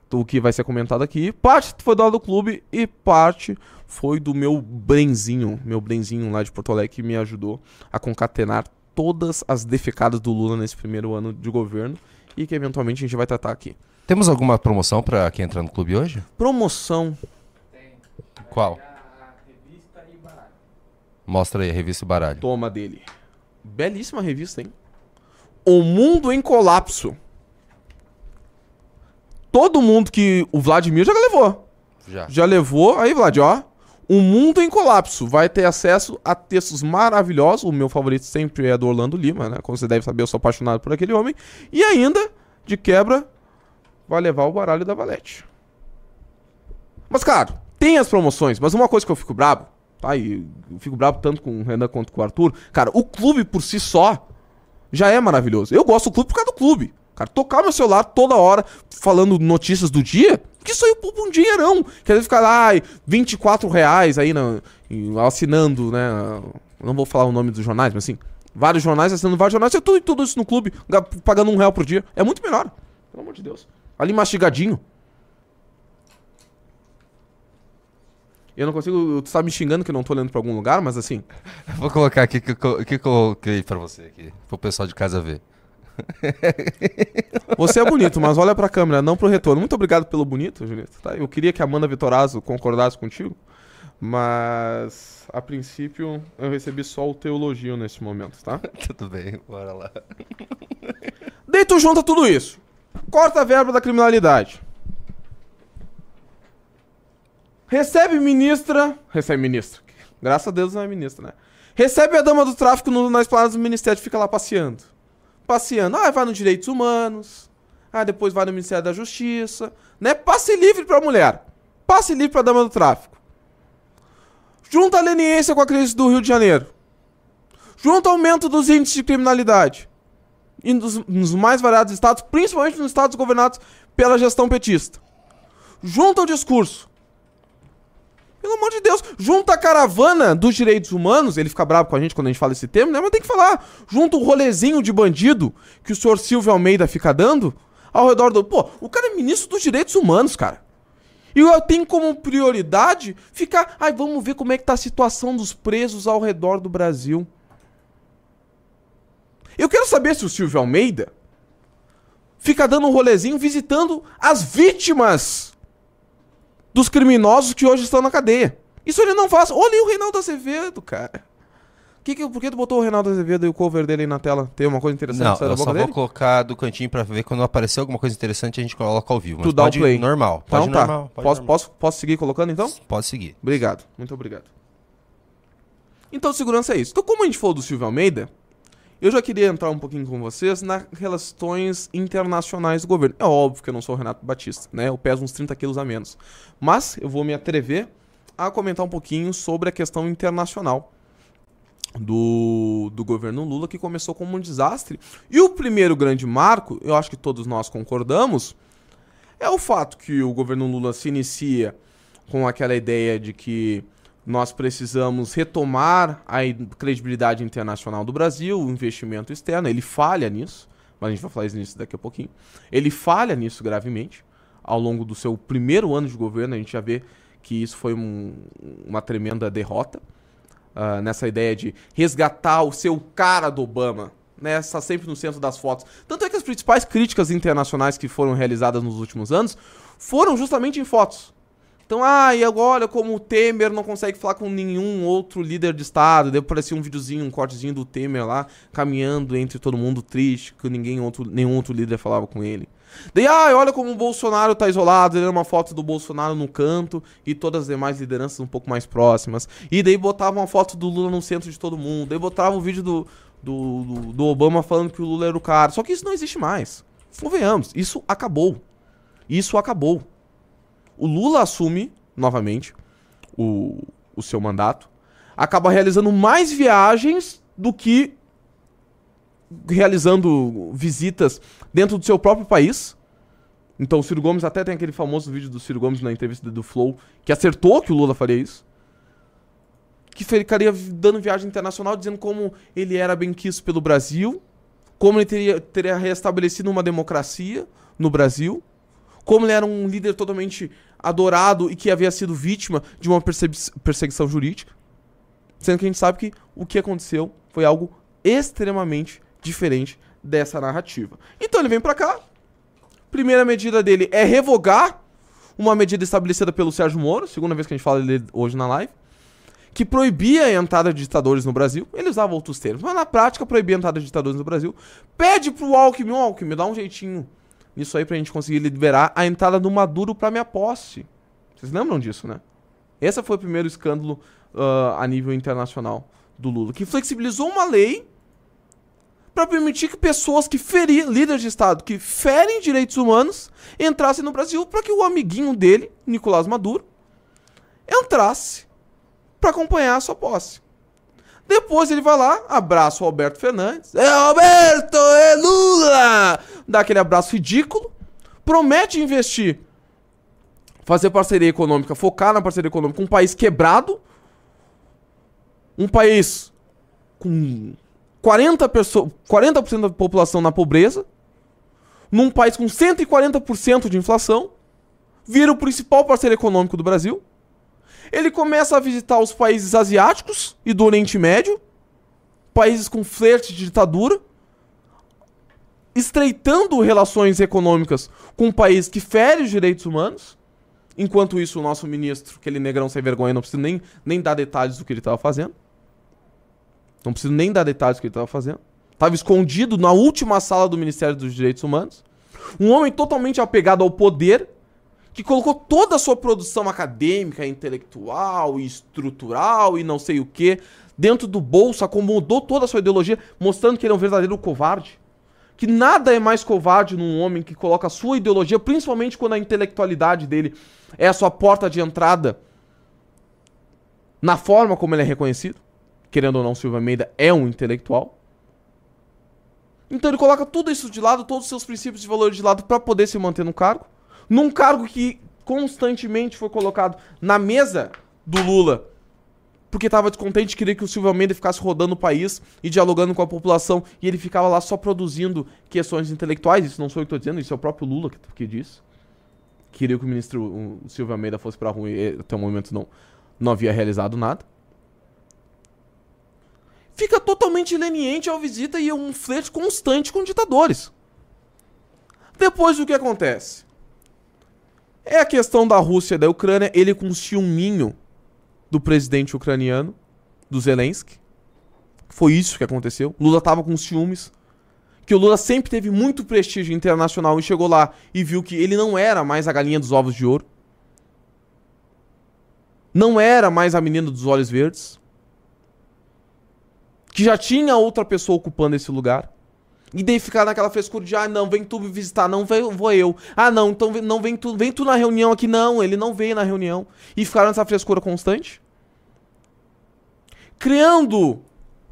Speaker 1: do que vai ser comentado aqui. Parte foi do lado do clube e parte foi do meu Brenzinho, meu Brenzinho lá de Porto Alegre que me ajudou a concatenar todas as defecadas do Lula nesse primeiro ano de governo e que eventualmente a gente vai tratar aqui.
Speaker 2: Temos alguma promoção pra quem entrar no clube hoje?
Speaker 1: Promoção.
Speaker 2: Qual? Mostra aí a revista e baralho.
Speaker 1: Toma dele. Belíssima revista, hein? O Mundo em Colapso. Todo mundo que o Vladimir já levou.
Speaker 2: Já.
Speaker 1: Já levou. Aí, Vlad, ó. O Mundo em Colapso. Vai ter acesso a textos maravilhosos. O meu favorito sempre é do Orlando Lima, né? Como você deve saber, eu sou apaixonado por aquele homem. E ainda, de quebra, vai levar o baralho da Valete. Mas, claro, tem as promoções. Mas uma coisa que eu fico brabo, tá? E eu fico brabo tanto com o Renan quanto com o Arthur. Cara, o clube por si só já é maravilhoso. Eu gosto do clube por causa do clube. Cara, tocar meu celular toda hora falando notícias do dia, que isso aí poupa um dinheirão. Quer dizer, ficar lá, ai, 24 reais aí na, assinando, né? Não vou falar o nome dos jornais, mas assim, vários jornais, assinando vários jornais, é tudo, tudo isso no clube, ga- pagando um real por dia. É muito melhor. Pelo amor de Deus. Ali mastigadinho. Eu não consigo. Tu tá me xingando que eu não tô olhando pra algum lugar, mas assim.
Speaker 2: Vou colocar aqui o que, eu co- que eu coloquei pra você aqui. Pro pessoal de casa ver.
Speaker 1: Você é bonito, mas olha pra câmera, não pro retorno. Muito obrigado pelo bonito, Julito. Tá? Eu queria que a Amanda Vitorazzo concordasse contigo, mas a princípio eu recebi só o teu elogio nesse momento, tá?
Speaker 2: Tudo bem, bora lá.
Speaker 1: Daí tu junta tudo isso. Corta a verba da criminalidade. Recebe ministra. Recebe ministra. Graças a Deus não é ministra, né? Recebe a dama do tráfico no, na esplanada do ministério e fica lá passeando. Passeando. Ah, vai nos direitos humanos. Ah, depois vai no Ministério da Justiça. Né? Passe livre pra mulher. Passe livre pra dama do tráfico. Junta a leniência com a crise do Rio de Janeiro. Junta aumento dos índices de criminalidade e nos, nos mais variados estados, principalmente nos estados governados pela gestão petista. Junta o discurso. Pelo amor de Deus, junta a caravana dos direitos humanos, ele fica bravo com a gente quando a gente fala esse termo, né? Mas tem que falar. Junta o rolezinho de bandido que o senhor Silvio Almeida fica dando ao redor do. Pô, o cara é ministro dos direitos humanos, cara. E eu tenho como prioridade ficar. Ai, vamos ver como é que tá a situação dos presos ao redor do Brasil. Eu quero saber se o Silvio Almeida fica dando um rolezinho visitando as vítimas dos criminosos que hoje estão na cadeia. Isso ele não faz. Olha aí o Reinaldo Azevedo, cara. Que que, por que tu botou o Reinaldo Azevedo e o cover dele aí na tela? Tem uma coisa interessante
Speaker 2: Não, eu só vou
Speaker 1: dele?
Speaker 2: colocar do cantinho pra ver quando aparecer alguma coisa interessante a gente coloca ao vivo.
Speaker 1: Tu dá o play.
Speaker 2: normal. Pode
Speaker 1: Então tá.
Speaker 2: normal. pode
Speaker 1: Posso,
Speaker 2: normal.
Speaker 1: posso, posso seguir colocando então?
Speaker 2: Pode seguir.
Speaker 1: Obrigado, muito obrigado. Então, segurança é isso. Então, como a gente falou do Silvio Almeida, eu já queria entrar um pouquinho com vocês nas relações internacionais do governo. É óbvio que eu não sou o Renato Batista, né? Eu peso uns 30 quilos a menos. Mas eu vou me atrever a comentar um pouquinho sobre a questão internacional do, do governo Lula, que começou como um desastre. E o primeiro grande marco, eu acho que todos nós concordamos, é o fato que o governo Lula se inicia com aquela ideia de que nós precisamos retomar a credibilidade internacional do Brasil, o investimento externo. Ele falha nisso, mas a gente vai falar nisso daqui a pouquinho. Ele falha nisso gravemente. Ao longo do seu primeiro ano de governo, a gente já vê que isso foi um- uma tremenda derrota. ah, nessa ideia de resgatar o seu cara do Obama. Né, está sempre no centro das fotos. Tanto é que as principais críticas internacionais que foram realizadas nos últimos anos foram justamente em fotos. Então, ah, e agora como o Temer não consegue falar com nenhum outro líder de Estado, daí aparecia um videozinho, um cortezinho do Temer lá, caminhando entre todo mundo triste, que ninguém outro, nenhum outro líder falava com ele. Daí, ah, olha como o Bolsonaro tá isolado, ele era uma foto do Bolsonaro no canto e todas as demais lideranças um pouco mais próximas. E daí botava uma foto do Lula no centro de todo mundo, daí botava um vídeo do, do, do, do Obama falando que o Lula era o cara. Só que isso não existe mais. Convenhamos, isso acabou. Isso acabou. O Lula assume novamente o, o seu mandato, acaba realizando mais viagens do que realizando visitas dentro do seu próprio país. Então o Ciro Gomes até tem aquele famoso vídeo do Ciro Gomes na entrevista do Flow, que acertou que o Lula faria isso. Que ficaria dando viagem internacional dizendo como ele era bem quisto pelo Brasil, como ele teria, teria restabelecido uma democracia no Brasil, como ele era um líder totalmente adorado e que havia sido vítima de uma perseguição jurídica. Sendo que a gente sabe que o que aconteceu foi algo extremamente diferente dessa narrativa. Então ele vem pra cá. Primeira medida dele é revogar uma medida estabelecida pelo Sérgio Moro, segunda vez que a gente fala dele hoje na live, que proibia a entrada de ditadores no Brasil. Ele usava outros termos, mas na prática proibia a entrada de ditadores no Brasil. Pede pro Alckmin, "Ô, Alckmin, dá um jeitinho nisso aí pra gente conseguir liberar a entrada do Maduro pra minha posse. Vocês lembram disso, né? Esse foi o primeiro escândalo ah, a nível internacional do Lula, que flexibilizou uma lei para permitir que pessoas que feriam, líderes de Estado que ferem direitos humanos, entrassem no Brasil para que o amiguinho dele, Nicolás Maduro, entrasse para acompanhar a sua posse. Depois ele vai lá, abraça o Alberto Fernandes. É Alberto, é Lula! Dá aquele abraço ridículo, promete investir, fazer parceria econômica, focar na parceria econômica com um país quebrado, um país com 40%, perso- 40 da população na pobreza, num país com 140% de inflação, vira o principal parceiro econômico do Brasil. Ele começa a visitar os países asiáticos e do Oriente Médio, países com flerte de ditadura, estreitando relações econômicas com um país que fere os direitos humanos. Enquanto isso, o nosso ministro, aquele negrão sem vergonha, não precisa nem, nem dar detalhes do que ele estava fazendo. Não preciso nem dar detalhes do que ele estava fazendo. Estava escondido na última sala do Ministério dos Direitos Humanos. Um homem totalmente apegado ao poder, que colocou toda a sua produção acadêmica, intelectual estrutural e não sei o que dentro do bolso, acomodou toda a sua ideologia, mostrando que ele é um verdadeiro covarde. Que nada é mais covarde num homem que coloca a sua ideologia, principalmente quando a intelectualidade dele é a sua porta de entrada na forma como ele é reconhecido. Querendo ou não, Silva Almeida é um intelectual. Então ele coloca tudo isso de lado, todos os seus princípios de valores de lado para poder se manter no cargo. Num cargo que constantemente foi colocado na mesa do Lula. Porque tava descontente, queria que o Silvio Almeida ficasse rodando o país e dialogando com a população. E ele ficava lá só produzindo questões intelectuais. Isso não sou eu que tô dizendo, isso é o próprio Lula que, que. Queria que o ministro o Silvio Almeida fosse pra rua e até o momento não, não havia realizado nada. Fica totalmente leniente ao visita e é um flerte constante com ditadores. Depois o que acontece? É a questão da Rússia e da Ucrânia, ele com ciúminho do presidente ucraniano, do Zelensky. Foi isso que aconteceu. Lula tava com ciúmes. Que o Lula sempre teve muito prestígio internacional e chegou lá e viu que ele não era mais a galinha dos ovos de ouro. Não era mais a menina dos olhos verdes. Que já tinha outra pessoa ocupando esse lugar. E daí ficar naquela frescura de, ah, não, vem tu me visitar, não vou eu. Ah, não, então não vem tu, vem tu na reunião aqui. Não, ele não veio na reunião. E ficaram nessa frescura constante. Criando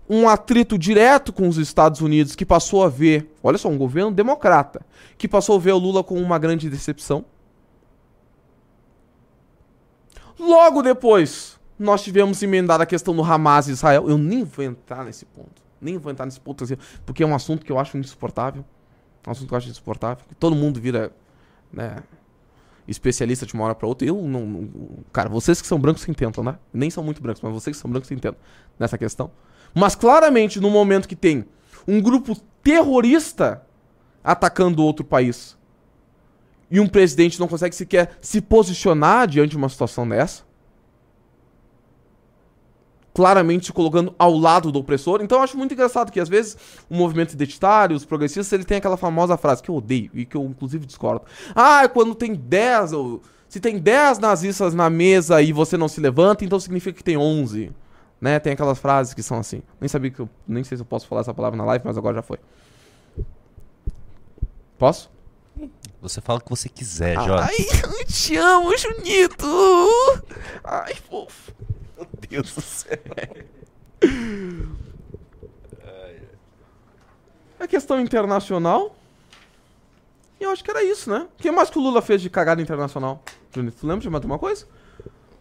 Speaker 1: um atrito direto com os Estados Unidos, que passou a ver, olha só, um governo democrata, que passou a ver o Lula como uma grande decepção. Logo depois, nós tivemos emendado a questão do Hamas e Israel. Eu nem vou entrar nesse ponto. Nem vou entrar nesse ponto, assim, porque é um assunto que eu acho insuportável. É um assunto que eu acho insuportável. Todo mundo vira, né, especialista de uma hora para outra. Eu não, não, Cara, vocês que são brancos entendam, né? Nem são muito brancos, mas vocês que são brancos entendam nessa questão. Mas claramente, no momento que tem um grupo terrorista atacando outro país e um presidente não consegue sequer se posicionar diante de uma situação dessa, claramente se colocando ao lado do opressor. Então eu acho muito engraçado que às vezes o movimento identitário, os progressistas, ele tem aquela famosa frase que eu odeio e que eu inclusive discordo. Ah, quando tem 10 ou se tem 10 nazistas na mesa e você não se levanta, então significa que tem 11. Né? Tem aquelas frases que são assim. Nem sabia que eu, nem sei se eu posso falar essa palavra na live, mas agora já foi. Posso?
Speaker 2: Você fala o que você quiser, Jorge.
Speaker 1: Ai, eu te amo, Junito. Ai, fofo.
Speaker 2: Deus do céu.
Speaker 1: A questão internacional. E eu acho que era isso, né? O que mais que o Lula fez de cagada internacional? Junito, tu lembra de mais alguma coisa?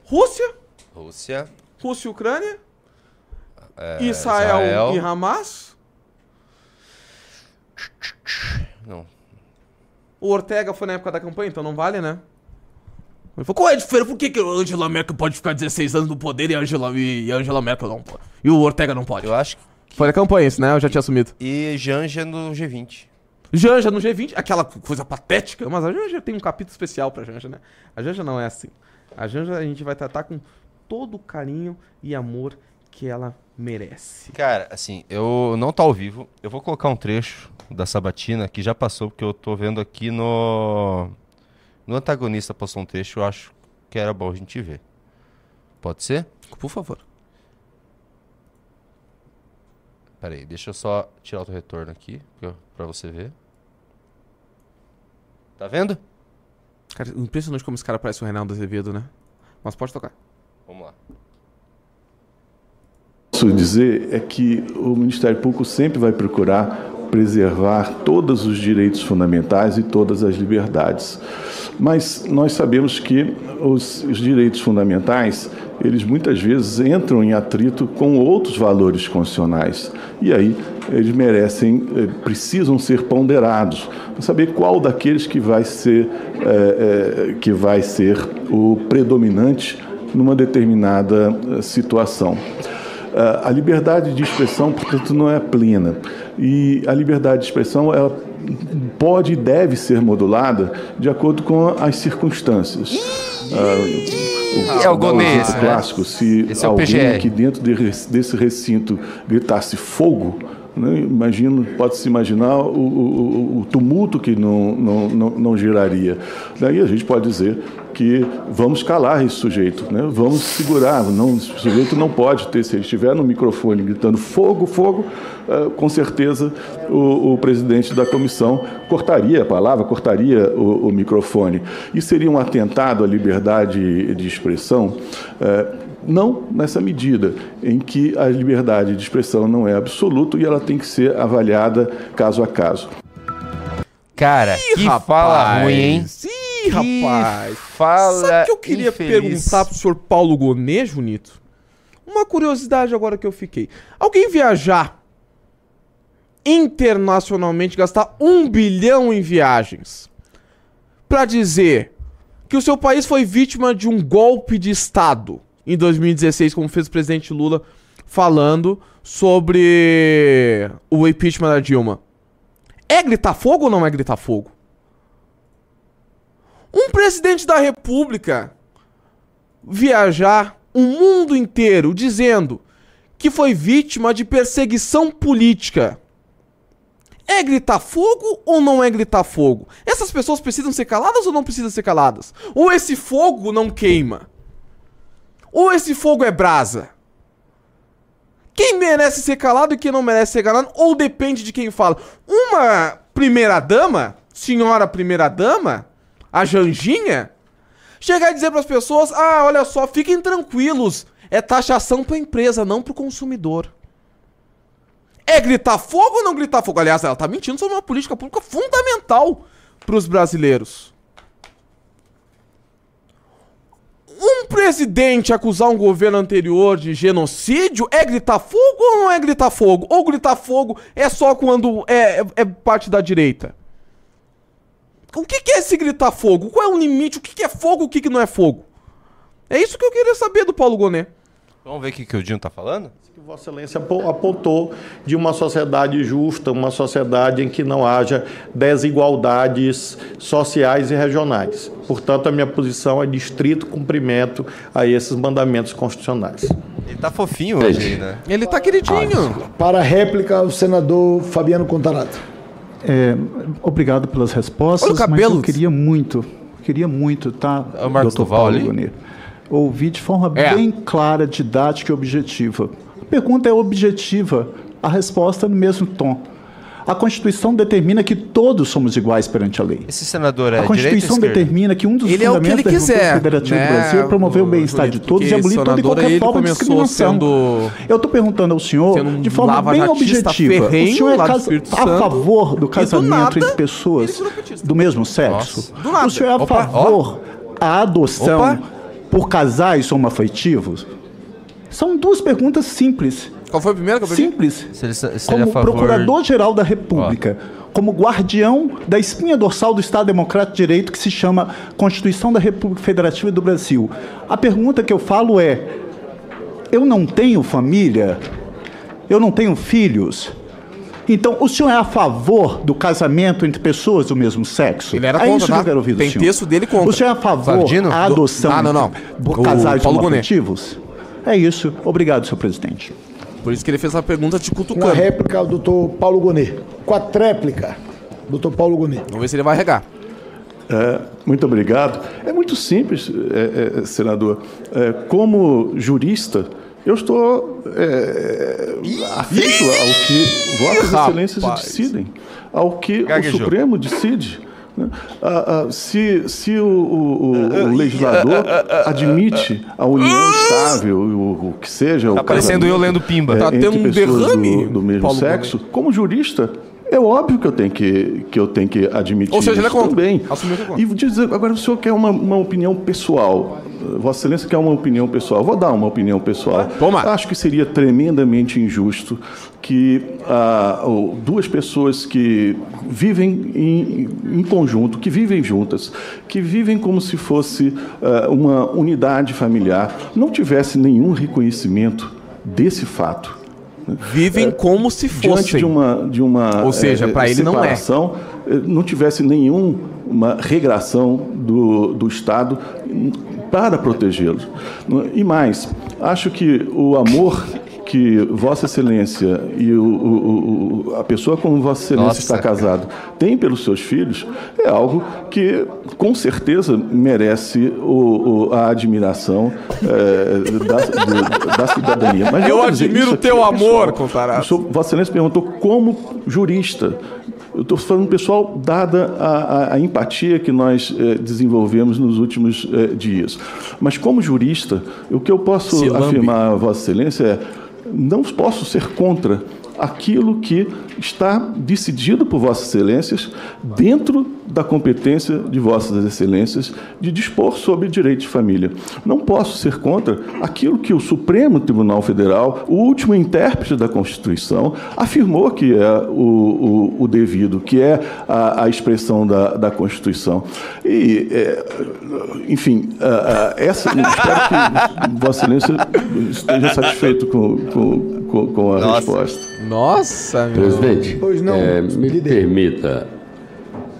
Speaker 1: Rússia.
Speaker 2: Rússia.
Speaker 1: Rússia e Ucrânia.
Speaker 2: é,
Speaker 1: Israel,
Speaker 2: Israel.
Speaker 1: e Hamas.
Speaker 2: Não.
Speaker 1: O Ortega foi na época da campanha, então não vale, né? Ele falou, qual é a diferença? Por que, que Angela Merkel pode ficar 16 anos no poder e a Angela, e Angela Merkel não pode? E o Ortega não pode?
Speaker 2: Eu acho que.
Speaker 1: Foi na campanha isso, né? Eu já tinha assumido.
Speaker 2: E Janja no G20.
Speaker 1: Janja no G20, aquela coisa patética. Mas a Janja tem um capítulo especial pra Janja, né? A Janja não é assim. A Janja a gente vai tratar com todo o carinho e amor que ela merece.
Speaker 2: Cara, assim, eu não tá ao vivo. Eu vou colocar um trecho da Sabatina que já passou, porque eu tô vendo aqui no. No antagonista passou um trecho, eu acho que era bom a gente ver. Pode ser?
Speaker 1: Por favor.
Speaker 2: Pera aí, deixa eu só tirar o retorno aqui pra- você ver. Tá vendo?
Speaker 1: Cara, impressionante como esse cara parece o Reinaldo Azevedo, né? Mas pode tocar.
Speaker 2: Vamos lá.
Speaker 5: posso dizer é que o Ministério Público sempre vai procurar preservar todos os direitos fundamentais e todas as liberdades. Mas nós sabemos que os, os direitos fundamentais, eles muitas vezes entram em atrito com outros valores constitucionais. E aí eles merecem, eh, precisam ser ponderados, para saber qual daqueles que vai ser, eh, eh, que vai ser o predominante numa determinada situação. A liberdade de expressão, portanto, não é plena. E a liberdade de expressão ela pode e deve ser modulada de acordo com as circunstâncias. Ah,
Speaker 2: É o Gonê
Speaker 5: exemplo
Speaker 2: esse, né?
Speaker 5: clássico, se
Speaker 2: Esse é o
Speaker 5: alguém
Speaker 2: PGR.
Speaker 5: aqui dentro de- desse recinto gritasse fogo, né, imagino, pode-se imaginar o, o- o tumulto que não, não, não, não geraria. Daí a gente pode dizer que vamos calar esse sujeito, né? vamos segurar. Não, esse sujeito não pode ter, se ele estiver no microfone gritando fogo, fogo, eh, com certeza o, o presidente da comissão cortaria a palavra, cortaria o, o microfone. E seria um atentado à liberdade de expressão. eh, não nessa medida em que a liberdade de expressão não é absoluta e ela tem que ser avaliada caso a caso.
Speaker 2: Cara, que fala ruim, hein?
Speaker 1: Ih, Ih, rapaz.
Speaker 2: Fala
Speaker 1: Sabe o que eu queria
Speaker 2: infeliz.
Speaker 1: perguntar pro senhor Paulo Gonê, Junito? Uma curiosidade agora que eu fiquei. Alguém viajar internacionalmente, gastar um bilhão em viagens, pra dizer que o seu país foi vítima de um golpe de Estado em 2016, como fez o presidente Lula falando sobre o impeachment da Dilma. É gritar fogo ou não é gritar fogo? Um presidente da República viajar o mundo inteiro dizendo que foi vítima de perseguição política. É gritar fogo ou não é gritar fogo? Essas pessoas precisam ser caladas ou não precisam ser caladas? Ou esse fogo não queima? Ou esse fogo é brasa? Quem merece ser calado e quem não merece ser calado? Ou depende de quem fala. Uma primeira dama, senhora primeira dama, a Janjinha, chegar e dizer para as pessoas: ah, olha só, fiquem tranquilos, é taxação para empresa, não para o consumidor. É gritar fogo ou não gritar fogo? Aliás, ela tá mentindo sobre uma política pública fundamental para os brasileiros. Um presidente acusar um governo anterior de genocídio é gritar fogo ou não é gritar fogo? Ou gritar fogo é só quando é, é, é parte da direita? O que, que é esse gritar fogo? Qual é o limite? O que, que é fogo o que, que não é fogo? É isso que eu queria saber do Paulo Goné.
Speaker 2: Vamos ver o que, que o Dinho tá falando?
Speaker 6: que Vossa Excelência apo- apontou de uma sociedade justa, uma sociedade em que não haja desigualdades sociais e regionais. Portanto, a minha posição é de estrito cumprimento a esses mandamentos constitucionais.
Speaker 2: Ele tá fofinho hoje aí, né?
Speaker 1: Ele tá queridinho.
Speaker 7: Para a réplica, o senador Fabiano Contarato.
Speaker 8: É, obrigado pelas respostas,
Speaker 1: Olha o cabelo.
Speaker 8: mas eu queria muito, queria muito, tá,
Speaker 2: É o Marcos
Speaker 8: Dr.
Speaker 2: Duval
Speaker 8: Paulo
Speaker 2: ali?
Speaker 8: Ouvir de forma
Speaker 1: É.
Speaker 8: bem clara, didática e objetiva. A pergunta é objetiva, a resposta é no mesmo tom. A Constituição determina que todos somos iguais perante a lei.
Speaker 2: Esse senador é
Speaker 8: A Constituição determina que um dos
Speaker 1: Ele é o que
Speaker 8: fundamentos
Speaker 1: ele
Speaker 8: da
Speaker 1: quiser,
Speaker 8: Federativa
Speaker 1: né,
Speaker 8: do Brasil é promover o
Speaker 1: o
Speaker 8: bem-estar de todos e abolir toda e
Speaker 1: senador,
Speaker 8: qualquer forma de
Speaker 1: começou
Speaker 8: discriminação.
Speaker 1: sendo-
Speaker 8: Eu estou perguntando ao senhor,
Speaker 1: um
Speaker 8: de forma bem objetiva,
Speaker 1: ferrenho
Speaker 8: o senhor é casa- a favor do
Speaker 1: e do
Speaker 8: casamento
Speaker 1: nada,
Speaker 8: entre pessoas do mesmo sexo?
Speaker 2: Nossa.
Speaker 8: O senhor é a
Speaker 2: Opa,
Speaker 8: favor a adoção
Speaker 2: Opa.
Speaker 8: por casais homoafetivos? São duas perguntas simples.
Speaker 1: Qual foi a primeira que eu?
Speaker 8: Simples.
Speaker 2: Se ele, se ele é
Speaker 8: Como
Speaker 2: favor...
Speaker 8: Procurador-Geral da República, como guardião da espinha dorsal do Estado Democrático de Direito que se chama Constituição da República Federativa do Brasil. A pergunta que eu falo é: eu não tenho família? Eu não tenho filhos? Então, o senhor é a favor do casamento entre pessoas do mesmo sexo?
Speaker 1: Ele era
Speaker 8: é
Speaker 1: contra,
Speaker 8: isso que
Speaker 1: tá?
Speaker 8: eu quero ouvir do
Speaker 1: Tem
Speaker 8: senhor.
Speaker 1: texto dele contra.
Speaker 8: O senhor é a favor
Speaker 2: Sardino?
Speaker 8: da adoção
Speaker 1: Ah, não, não.
Speaker 8: por
Speaker 1: O
Speaker 8: casais homoafetivos? É isso. Obrigado, senhor presidente.
Speaker 1: Por isso que ele fez essa pergunta te
Speaker 7: Com a
Speaker 1: cutucando.
Speaker 7: réplica, o doutor Paulo Gonê. Com a tréplica, doutor Paulo Gonê.
Speaker 1: Vamos ver se ele vai regar.
Speaker 5: É, muito obrigado. É muito simples, é, é, senador. É, como jurista, eu estou é, afeito ao que Vossas. Excelências decidem, ao que
Speaker 2: Gaguejou.
Speaker 5: o Supremo decide. Ah, ah, se se o, o- o- o legislador admite a união estável, o, o que seja,
Speaker 2: Tá
Speaker 5: o
Speaker 2: parecendo eu
Speaker 5: casamento,
Speaker 2: lendo Pimba.
Speaker 5: é,
Speaker 1: Tá tendo um derrame,
Speaker 5: do, do mesmo
Speaker 1: Paulo
Speaker 5: sexo, como jurista, é óbvio que eu tenho que, que, eu tenho que admitir
Speaker 1: Ou seja, ele é contra.
Speaker 5: também.
Speaker 1: Assumiu que é contra.
Speaker 5: E dizer, agora o senhor quer uma, uma opinião pessoal. Vossa Excelência quer uma opinião pessoal. Vou dar uma opinião pessoal.
Speaker 1: Toma.
Speaker 5: Acho que seria tremendamente injusto que ah, duas pessoas que vivem em, em conjunto, que vivem juntas, que vivem como se fosse ah, uma unidade familiar, não tivesse nenhum reconhecimento desse fato
Speaker 1: Vivem como se
Speaker 5: diante
Speaker 1: fossem.
Speaker 5: de uma de uma
Speaker 1: Ou seja,
Speaker 5: eh,
Speaker 1: pra ele não é.
Speaker 5: separação, eh, não tivesse nenhuma regração do, do Estado para protegê-los. E mais, acho que o amor que Vossa Excelência e o- o- o- a pessoa com Vossa Excelência
Speaker 2: Nossa.
Speaker 5: está casado tem pelos seus filhos é algo que com certeza merece a admiração eh, da, da cidadania. Mas
Speaker 1: Eu admiro o teu
Speaker 5: é
Speaker 1: amor. Contarato.
Speaker 5: Senhor, Vossa Excelência perguntou como jurista. Eu estou falando pessoal, dada a, a- a empatia que nós eh, desenvolvemos nos últimos eh, dias. Mas como jurista, o que eu posso
Speaker 1: Se
Speaker 5: afirmar Vossa Excelência é não posso ser contra aquilo que está decidido por Vossas Excelências dentro da competência de Vossas Excelências de dispor sobre direito de família. Não posso ser contra aquilo que o Supremo Tribunal Federal, o último intérprete da Constituição, afirmou que é o, o, o devido, que é a, a expressão da, da Constituição. E, é, enfim, a, a, essa, espero que Vossa Excelência esteja satisfeito com, com, com, com a
Speaker 2: Nossa.
Speaker 5: resposta.
Speaker 1: Nossa, meu.
Speaker 9: Presidente,
Speaker 7: Pois não,
Speaker 9: é, me
Speaker 7: líder.
Speaker 9: permita,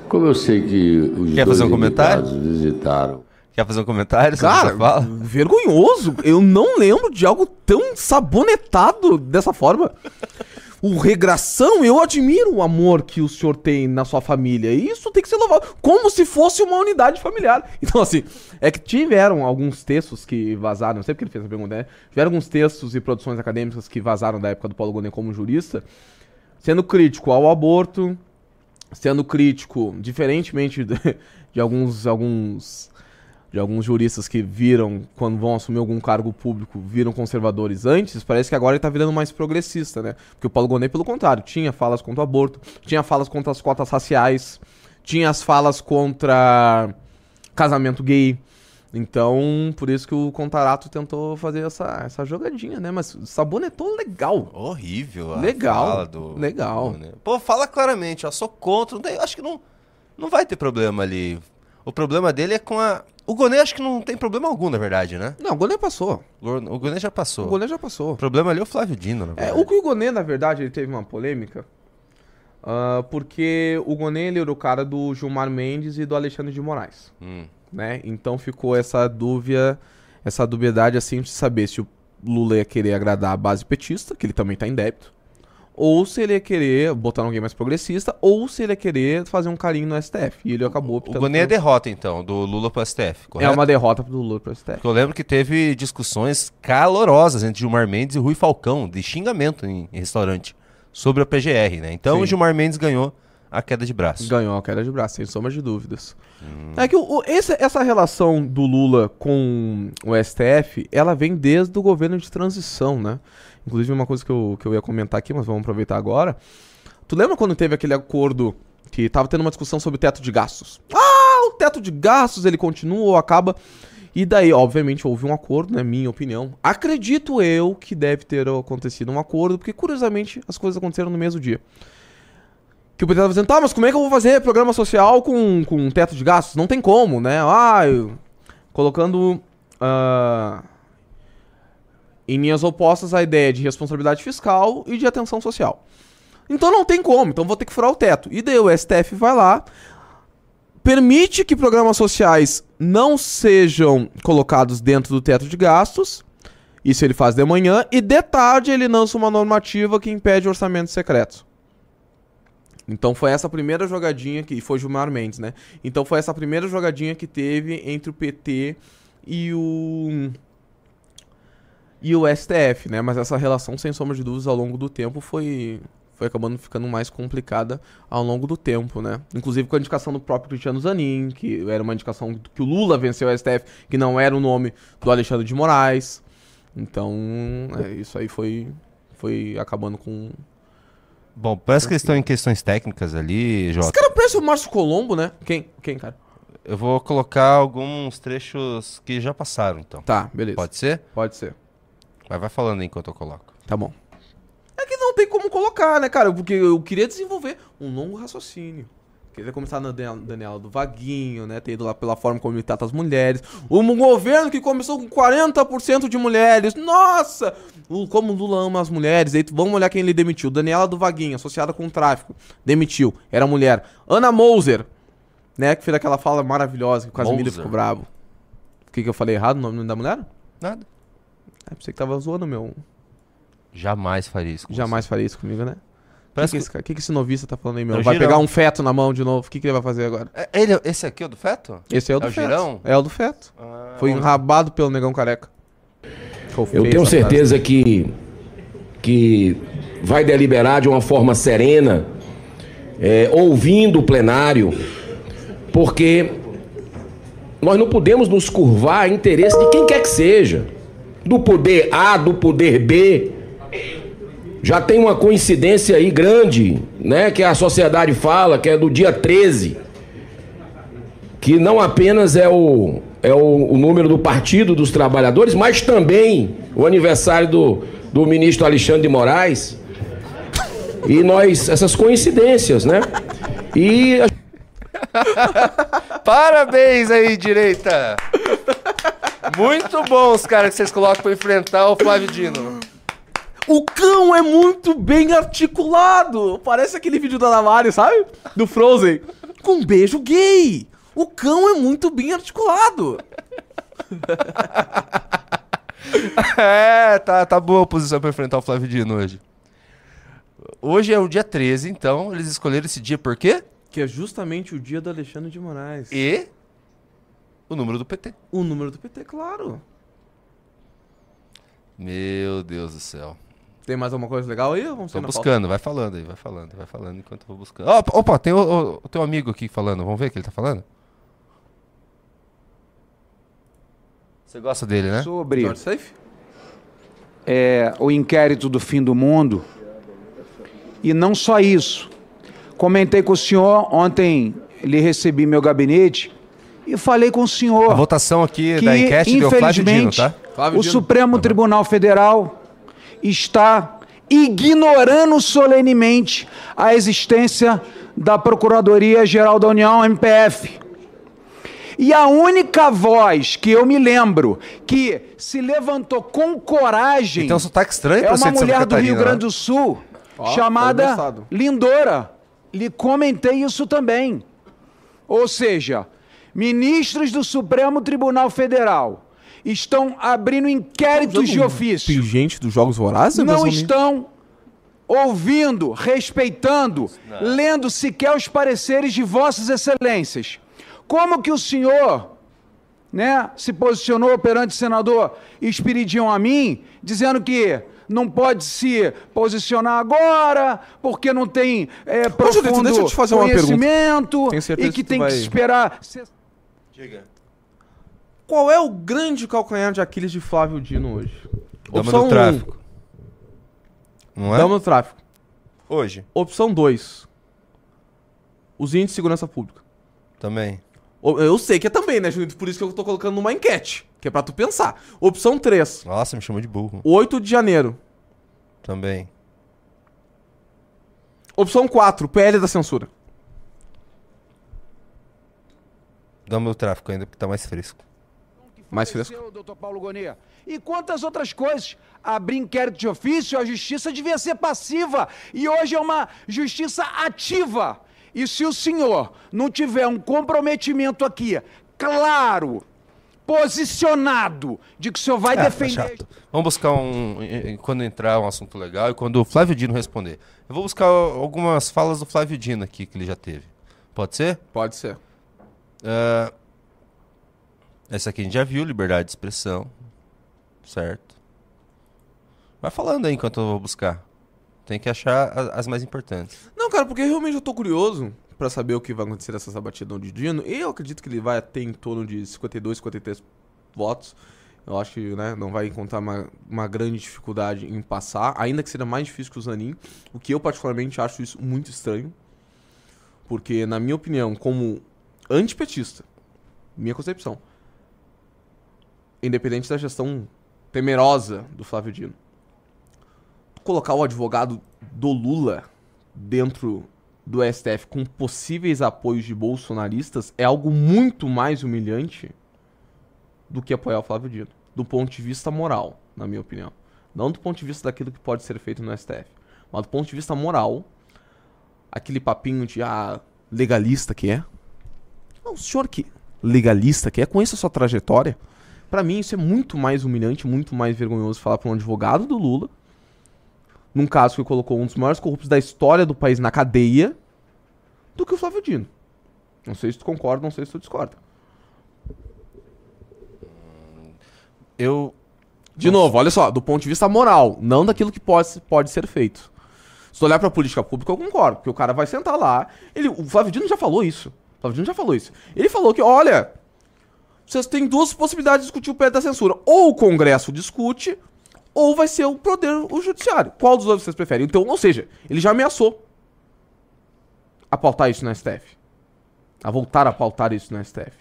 Speaker 9: como eu sei que os
Speaker 2: Quer
Speaker 9: dois
Speaker 2: fazer um comentário?
Speaker 9: visitaram
Speaker 2: Quer fazer um comentário sobre
Speaker 1: Cara,
Speaker 2: essa fala?
Speaker 1: vergonhoso. Eu não lembro de algo tão sabonetado dessa forma. O regração, eu admiro o amor que o senhor tem na sua família. E isso tem que ser louvado. Como se fosse uma unidade familiar. Então, assim, é que tiveram alguns textos que vazaram. Não sei porque ele fez essa pergunta, né? Tiveram alguns textos e produções acadêmicas que vazaram da época do Paulo Gonet como jurista, sendo crítico ao aborto, sendo crítico, diferentemente de, de alguns, alguns, de alguns juristas que viram, quando vão assumir algum cargo público, viram conservadores antes, parece que agora ele tá virando mais progressista, né? Porque o Paulo Gonet, pelo contrário, tinha falas contra o aborto, tinha falas contra as cotas raciais, tinha as falas contra casamento gay. Então, por isso que o Contarato tentou fazer essa, essa jogadinha, né? Mas sabonetou legal.
Speaker 2: Horrível.
Speaker 1: Legal,
Speaker 2: do-
Speaker 1: legal.
Speaker 2: Pô, fala claramente, ó, sou contra. Acho que não, não vai ter problema ali. O problema dele é com a. O Gonê acho que não tem problema algum, na verdade, né?
Speaker 1: Não, o Gonet passou.
Speaker 2: O Gon- O Gonê já passou.
Speaker 1: O Gonet já passou.
Speaker 2: O problema ali é o Flávio Dino, na
Speaker 1: É,
Speaker 2: verdade.
Speaker 1: o que o Gonê, na verdade, ele teve uma polêmica. ah, porque o Gonê, ele era o cara do Gilmar Mendes e do Alexandre de Moraes.
Speaker 2: Hum.
Speaker 1: Né? Então ficou essa dúvida, essa dubiedade assim de saber se o Lula ia querer agradar a base petista, que ele também tá em débito, ou se ele ia querer botar alguém mais progressista, ou se ele ia querer fazer um carinho no STF. E ele acabou
Speaker 2: O
Speaker 1: optando
Speaker 2: Gonê é
Speaker 1: por-
Speaker 2: derrota, então, do Lula pro STF,
Speaker 1: É
Speaker 2: correto?
Speaker 1: uma derrota pro Lula pro STF.
Speaker 2: Porque Eu lembro que teve discussões calorosas entre Gilmar Mendes e Rui Falcão, de xingamento em, em restaurante, sobre a PGR, né? Então
Speaker 1: Sim.
Speaker 2: o Gilmar Mendes ganhou a queda de braço.
Speaker 1: Ganhou a queda de braço, sem sombra de dúvidas. É que o- o- esse- essa relação do Lula com o STF, ela vem desde o governo de transição, né? Inclusive uma coisa que eu, que eu ia comentar aqui, mas vamos aproveitar agora. Tu lembra quando teve aquele acordo que tava tendo uma discussão sobre o teto de gastos? Ah, o teto de gastos, ele continua ou acaba... E daí, obviamente, houve um acordo, né? Minha opinião. Acredito eu que deve ter acontecido um acordo, porque curiosamente as coisas aconteceram no mesmo dia. Que o PT tava dizendo, tá, mas como é que eu vou fazer programa social com, com teto de gastos? Não tem como, né? Ah, eu- colocando ah, em linhas opostas a ideia de responsabilidade fiscal e de atenção social. Então não tem como, então vou ter que furar o teto. E daí o STF vai lá, permite que programas sociais não sejam colocados dentro do teto de gastos. Isso ele faz de manhã. E de tarde ele lança uma normativa que impede orçamento secreto. Então foi essa primeira jogadinha que foi Gilmar Mendes, né? Então foi essa primeira jogadinha que teve entre o PT e o e o STF, né? Mas essa relação sem sombra de dúvidas ao longo do tempo foi foi acabando ficando mais complicada ao longo do tempo, né? Inclusive com a indicação do próprio Cristiano Zanin, que era uma indicação que o Lula venceu o STF, que não era o nome do Alexandre de Moraes. Então, é, isso aí foi foi acabando com
Speaker 2: Bom, parece que eles estão em questões técnicas ali,
Speaker 1: Esse
Speaker 2: Jota.
Speaker 1: cara parece o Márcio Colombo, né? Quem? Quem, cara?
Speaker 2: Eu vou colocar alguns trechos que já passaram, então.
Speaker 1: Tá, beleza.
Speaker 2: Pode ser?
Speaker 1: Pode ser.
Speaker 2: Mas vai falando aí enquanto eu coloco.
Speaker 1: Tá bom. É que não tem como colocar, né, cara? Porque eu queria desenvolver um longo raciocínio. Queria começar na Dan- Daniela do Vaguinho, né? Ter ido lá pela forma como ele trata as mulheres. Um governo que começou com 40% de mulheres. Nossa! O- Como o Lula ama as mulheres. Aí, vamos olhar quem ele demitiu. Daniela do Vaguinho, associada com o tráfico. Demitiu. Era mulher. Ana Moser, né? Que fez aquela fala maravilhosa que o Casimiro ficou bravo. O que, que eu falei errado no nome da mulher?
Speaker 2: Nada.
Speaker 1: É, pensei que tava zoando meu.
Speaker 2: Jamais faria isso. com
Speaker 1: Jamais faria isso comigo, né? O que,
Speaker 2: Parece
Speaker 1: que, esse, cara- que que esse novista tá falando aí, meu?
Speaker 2: É o
Speaker 1: Vai
Speaker 2: Girão.
Speaker 1: pegar um feto na mão de novo. O que, que ele vai fazer agora?
Speaker 2: você. É, ele, esse aqui é o do feto?
Speaker 1: Esse é o do
Speaker 2: É o
Speaker 1: feto.
Speaker 2: Girão?
Speaker 1: É o do feto.
Speaker 2: Ah,
Speaker 1: Foi enrabado pelo negão careca. Ficou
Speaker 10: Eu
Speaker 1: feio
Speaker 10: tenho
Speaker 1: essa
Speaker 10: certeza que, que vai deliberar de uma forma serena, é, ouvindo o plenário, porque nós não podemos nos curvar a interesse de quem quer que seja, do poder A, do poder B. já tem uma coincidência aí grande, né, que a sociedade fala, que é do dia 13, que não apenas é o, é o, o número do Partido dos Trabalhadores, mas também o aniversário do, do ministro Alexandre de Moraes. E nós, essas coincidências, né? E
Speaker 2: Parabéns aí, direita! Muito bons, cara, que vocês colocam pra enfrentar o Flávio Dino.
Speaker 1: O cão é muito bem articulado. Parece aquele vídeo da Lamari, sabe? Do Frozen. Com um beijo gay. O cão é muito bem articulado.
Speaker 2: É, tá, tá boa a posição pra enfrentar o Flávio Dino hoje. Hoje é o dia 13, então eles escolheram esse dia por quê?
Speaker 1: Que é justamente o dia do Alexandre de Moraes.
Speaker 2: E o número do PT.
Speaker 1: O número do PT, claro.
Speaker 2: Meu Deus do céu.
Speaker 1: Tem mais alguma coisa legal aí? Vamos
Speaker 2: Tô buscando, vai falando aí, vai falando, vai falando enquanto eu vou buscando. Opa, opa, tem o, o- o teu amigo aqui falando, vamos ver o que ele tá falando? Você gosta dele, né?
Speaker 11: Sobre
Speaker 1: George Safe?
Speaker 11: é, o inquérito do fim do mundo. E não só isso. Comentei com o senhor, ontem lhe recebi meu gabinete e falei com o senhor.
Speaker 2: A votação aqui
Speaker 11: que,
Speaker 2: da enquete deu Flávio Dino,
Speaker 11: infelizmente,
Speaker 2: tá?
Speaker 1: Flávio
Speaker 11: o
Speaker 1: Dino.
Speaker 11: Supremo Tribunal Federal está ignorando solenemente a existência da Procuradoria-Geral da União, MPF. E a única voz que eu me lembro que se levantou com coragem
Speaker 2: Então, sotaque estranho
Speaker 11: é uma mulher do Rio
Speaker 2: né?
Speaker 11: Grande do Sul,
Speaker 1: Ó,
Speaker 11: chamada. Lindora. Lhe comentei isso também. Ou seja, ministros do Supremo Tribunal Federal estão abrindo inquéritos de ofício.
Speaker 1: Pingente dos Jogos Vorazes?
Speaker 11: Não estão ouvindo, respeitando, lendo sequer os pareceres de vossas excelências. Como que o senhor né, se posicionou perante o senador Espiridion a mim, dizendo que não pode se posicionar agora, porque não tem é,
Speaker 1: Julito,
Speaker 11: profundo
Speaker 1: deixa eu te fazer uma pergunta.
Speaker 11: e que
Speaker 1: que
Speaker 11: tem
Speaker 1: vai-
Speaker 11: que esperar.
Speaker 1: Qual é o grande calcanhar de Aquiles de Flávio Dino hoje?
Speaker 2: Dama
Speaker 1: Opção
Speaker 2: do
Speaker 1: um,
Speaker 2: tráfico. Não é?
Speaker 1: Dama do tráfico.
Speaker 2: Hoje,
Speaker 1: Opção 2. Os índices de segurança pública.
Speaker 2: também.
Speaker 1: Eu sei que é também, né, Julito? Por isso que eu tô colocando numa enquete. Que é pra tu pensar. Opção 3.
Speaker 2: Nossa, me chamou de burro.
Speaker 1: 8 de janeiro.
Speaker 2: Também.
Speaker 1: Opção 4. PL da censura.
Speaker 2: Do tráfico ainda, porque tá mais fresco.
Speaker 1: Mais fresco.
Speaker 11: Doutor Paulo Gonet. E quantas outras coisas? Abrir inquérito de ofício, a justiça devia ser passiva. E hoje é uma justiça ativa. E se o senhor não tiver um comprometimento aqui, claro, posicionado, de que o senhor vai
Speaker 2: Ah, tá
Speaker 11: defender.
Speaker 2: chato. Vamos buscar um. Quando entrar um assunto legal e quando o Flávio Dino responder. Eu vou buscar algumas falas do Flávio Dino aqui que ele já teve. Pode ser?
Speaker 1: Pode ser.
Speaker 2: Ah, essa aqui a gente já viu, liberdade de expressão. Certo. Vai falando aí enquanto eu vou buscar. Tem que achar as mais importantes.
Speaker 1: Não, cara, porque realmente eu tô curioso pra saber o que vai acontecer nessa sabatidão de Dino. Eu acredito que ele vai ter em torno de 52, 53 votos. Eu acho que né, não vai encontrar uma, uma grande dificuldade em passar, ainda que seja mais difícil que o Zanin. O que eu, particularmente, acho isso muito estranho. Porque, na minha opinião, como antipetista, minha concepção, independente da gestão temerosa do Flávio Dino, colocar o advogado do Lula dentro do STF com possíveis apoios de bolsonaristas é algo muito mais humilhante do que apoiar o Flávio Dino, do ponto de vista moral, na minha opinião. Não do ponto de vista daquilo que pode ser feito no STF, mas do ponto de vista moral, aquele papinho de ah, legalista que é. Não, o senhor que legalista que é, com essa sua trajetória, pra mim isso é muito mais humilhante, muito mais vergonhoso falar pra um advogado do Lula num caso que colocou um dos maiores corruptos da história do país na cadeia, do que o Flávio Dino. Não sei se tu concorda, não sei se tu discorda.
Speaker 2: Eu.
Speaker 1: De novo, olha só, do ponto de vista moral, não daquilo que pode, pode ser feito. Se tu olhar pra política pública, eu concordo, porque o cara vai sentar lá. Ele, o Flávio Dino já falou isso. O Flávio Dino já falou isso. Ele falou que, olha, vocês têm duas possibilidades de discutir o pé da censura. Ou o Congresso discute, ou vai ser o poder o judiciário. Qual dos dois vocês preferem? Então, ou seja, ele já ameaçou a pautar isso no STF. A voltar a pautar isso no STF.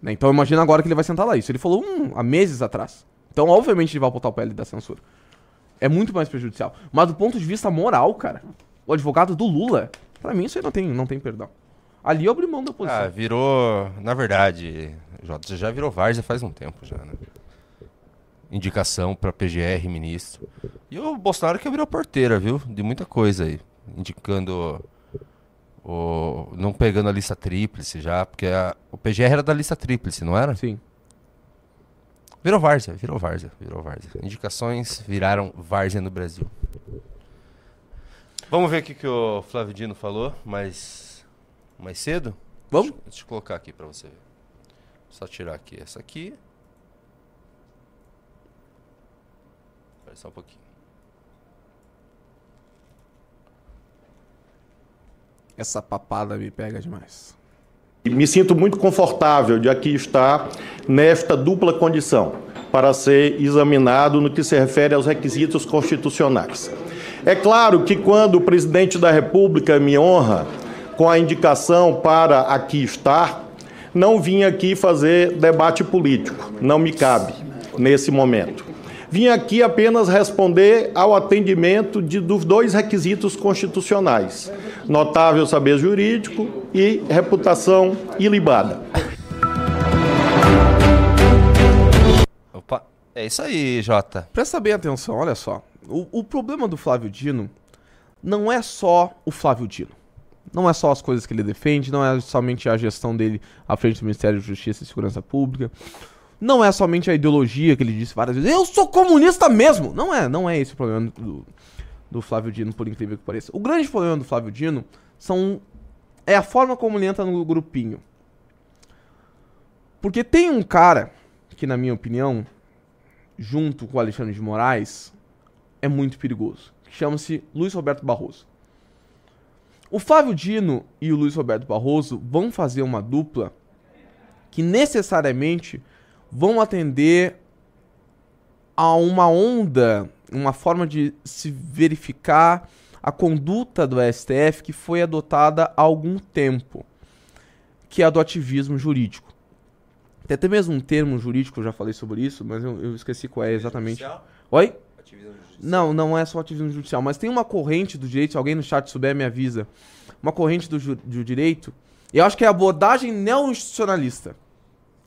Speaker 1: Né? Então imagina agora que ele vai sentar lá. Isso ele falou hum, há meses atrás. Então, obviamente, ele vai pautar o PL da censura. É muito mais prejudicial. Mas do ponto de vista moral, cara, o advogado do Lula, pra mim isso aí não tem, não tem perdão. Ali eu abri mão da posição.
Speaker 2: Ah, virou. Na verdade, Jota, já virou várzea faz um tempo já, né? Indicação pra PGR, ministro. E o Bolsonaro que abriu a porteira, viu? De muita coisa aí. Indicando. O, não pegando a lista tríplice já, porque a- o PGR era da lista tríplice, não era?
Speaker 1: Sim.
Speaker 2: Virou várzea, virou várzea, virou várzea. Indicações viraram várzea no Brasil. Vamos ver o que, que o Flávio Dino falou mais, mais cedo?
Speaker 1: Vamos?
Speaker 2: Deixa, deixa eu colocar aqui pra você ver. Só tirar aqui essa aqui. Espera só um pouquinho.
Speaker 1: Essa papada me pega demais.
Speaker 6: Me sinto muito confortável de aqui estar nesta dupla condição para ser examinado no que se refere aos requisitos constitucionais. É claro que quando o presidente da República me honra com a indicação para aqui estar, não vim aqui fazer debate político, não me cabe nesse momento. Vim aqui apenas responder ao atendimento de, dos dois requisitos constitucionais: notável saber jurídico e reputação ilibada.
Speaker 2: Opa, é isso aí, Jota.
Speaker 1: Presta bem atenção, olha só. O, o problema do Flávio Dino não é só o Flávio Dino. Não é só as coisas que ele defende, não é somente a gestão dele à frente do Ministério da Justiça e Segurança Pública. Não é somente a ideologia que ele disse várias vezes. Eu sou comunista mesmo! Não é, não é esse o problema do, do Flávio Dino, por incrível que pareça. O grande problema do Flávio Dino são, é a forma como ele entra no grupinho. Porque tem um cara que, na minha opinião, junto com o Alexandre de Moraes, é muito perigoso. Que chama-se Luiz Roberto Barroso. O Flávio Dino e o Luiz Roberto Barroso vão fazer uma dupla que necessariamente vão atender a uma onda, uma forma de se verificar a conduta do STF que foi adotada há algum tempo, que é a do ativismo jurídico. Tem até mesmo um termo jurídico, eu já falei sobre isso, mas eu, eu esqueci qual é exatamente. Oi? Não, não é só ativismo judicial, mas tem uma corrente do direito, se alguém no chat souber me avisa, uma corrente do, ju- do direito, e eu acho que é a abordagem neo-institucionalista.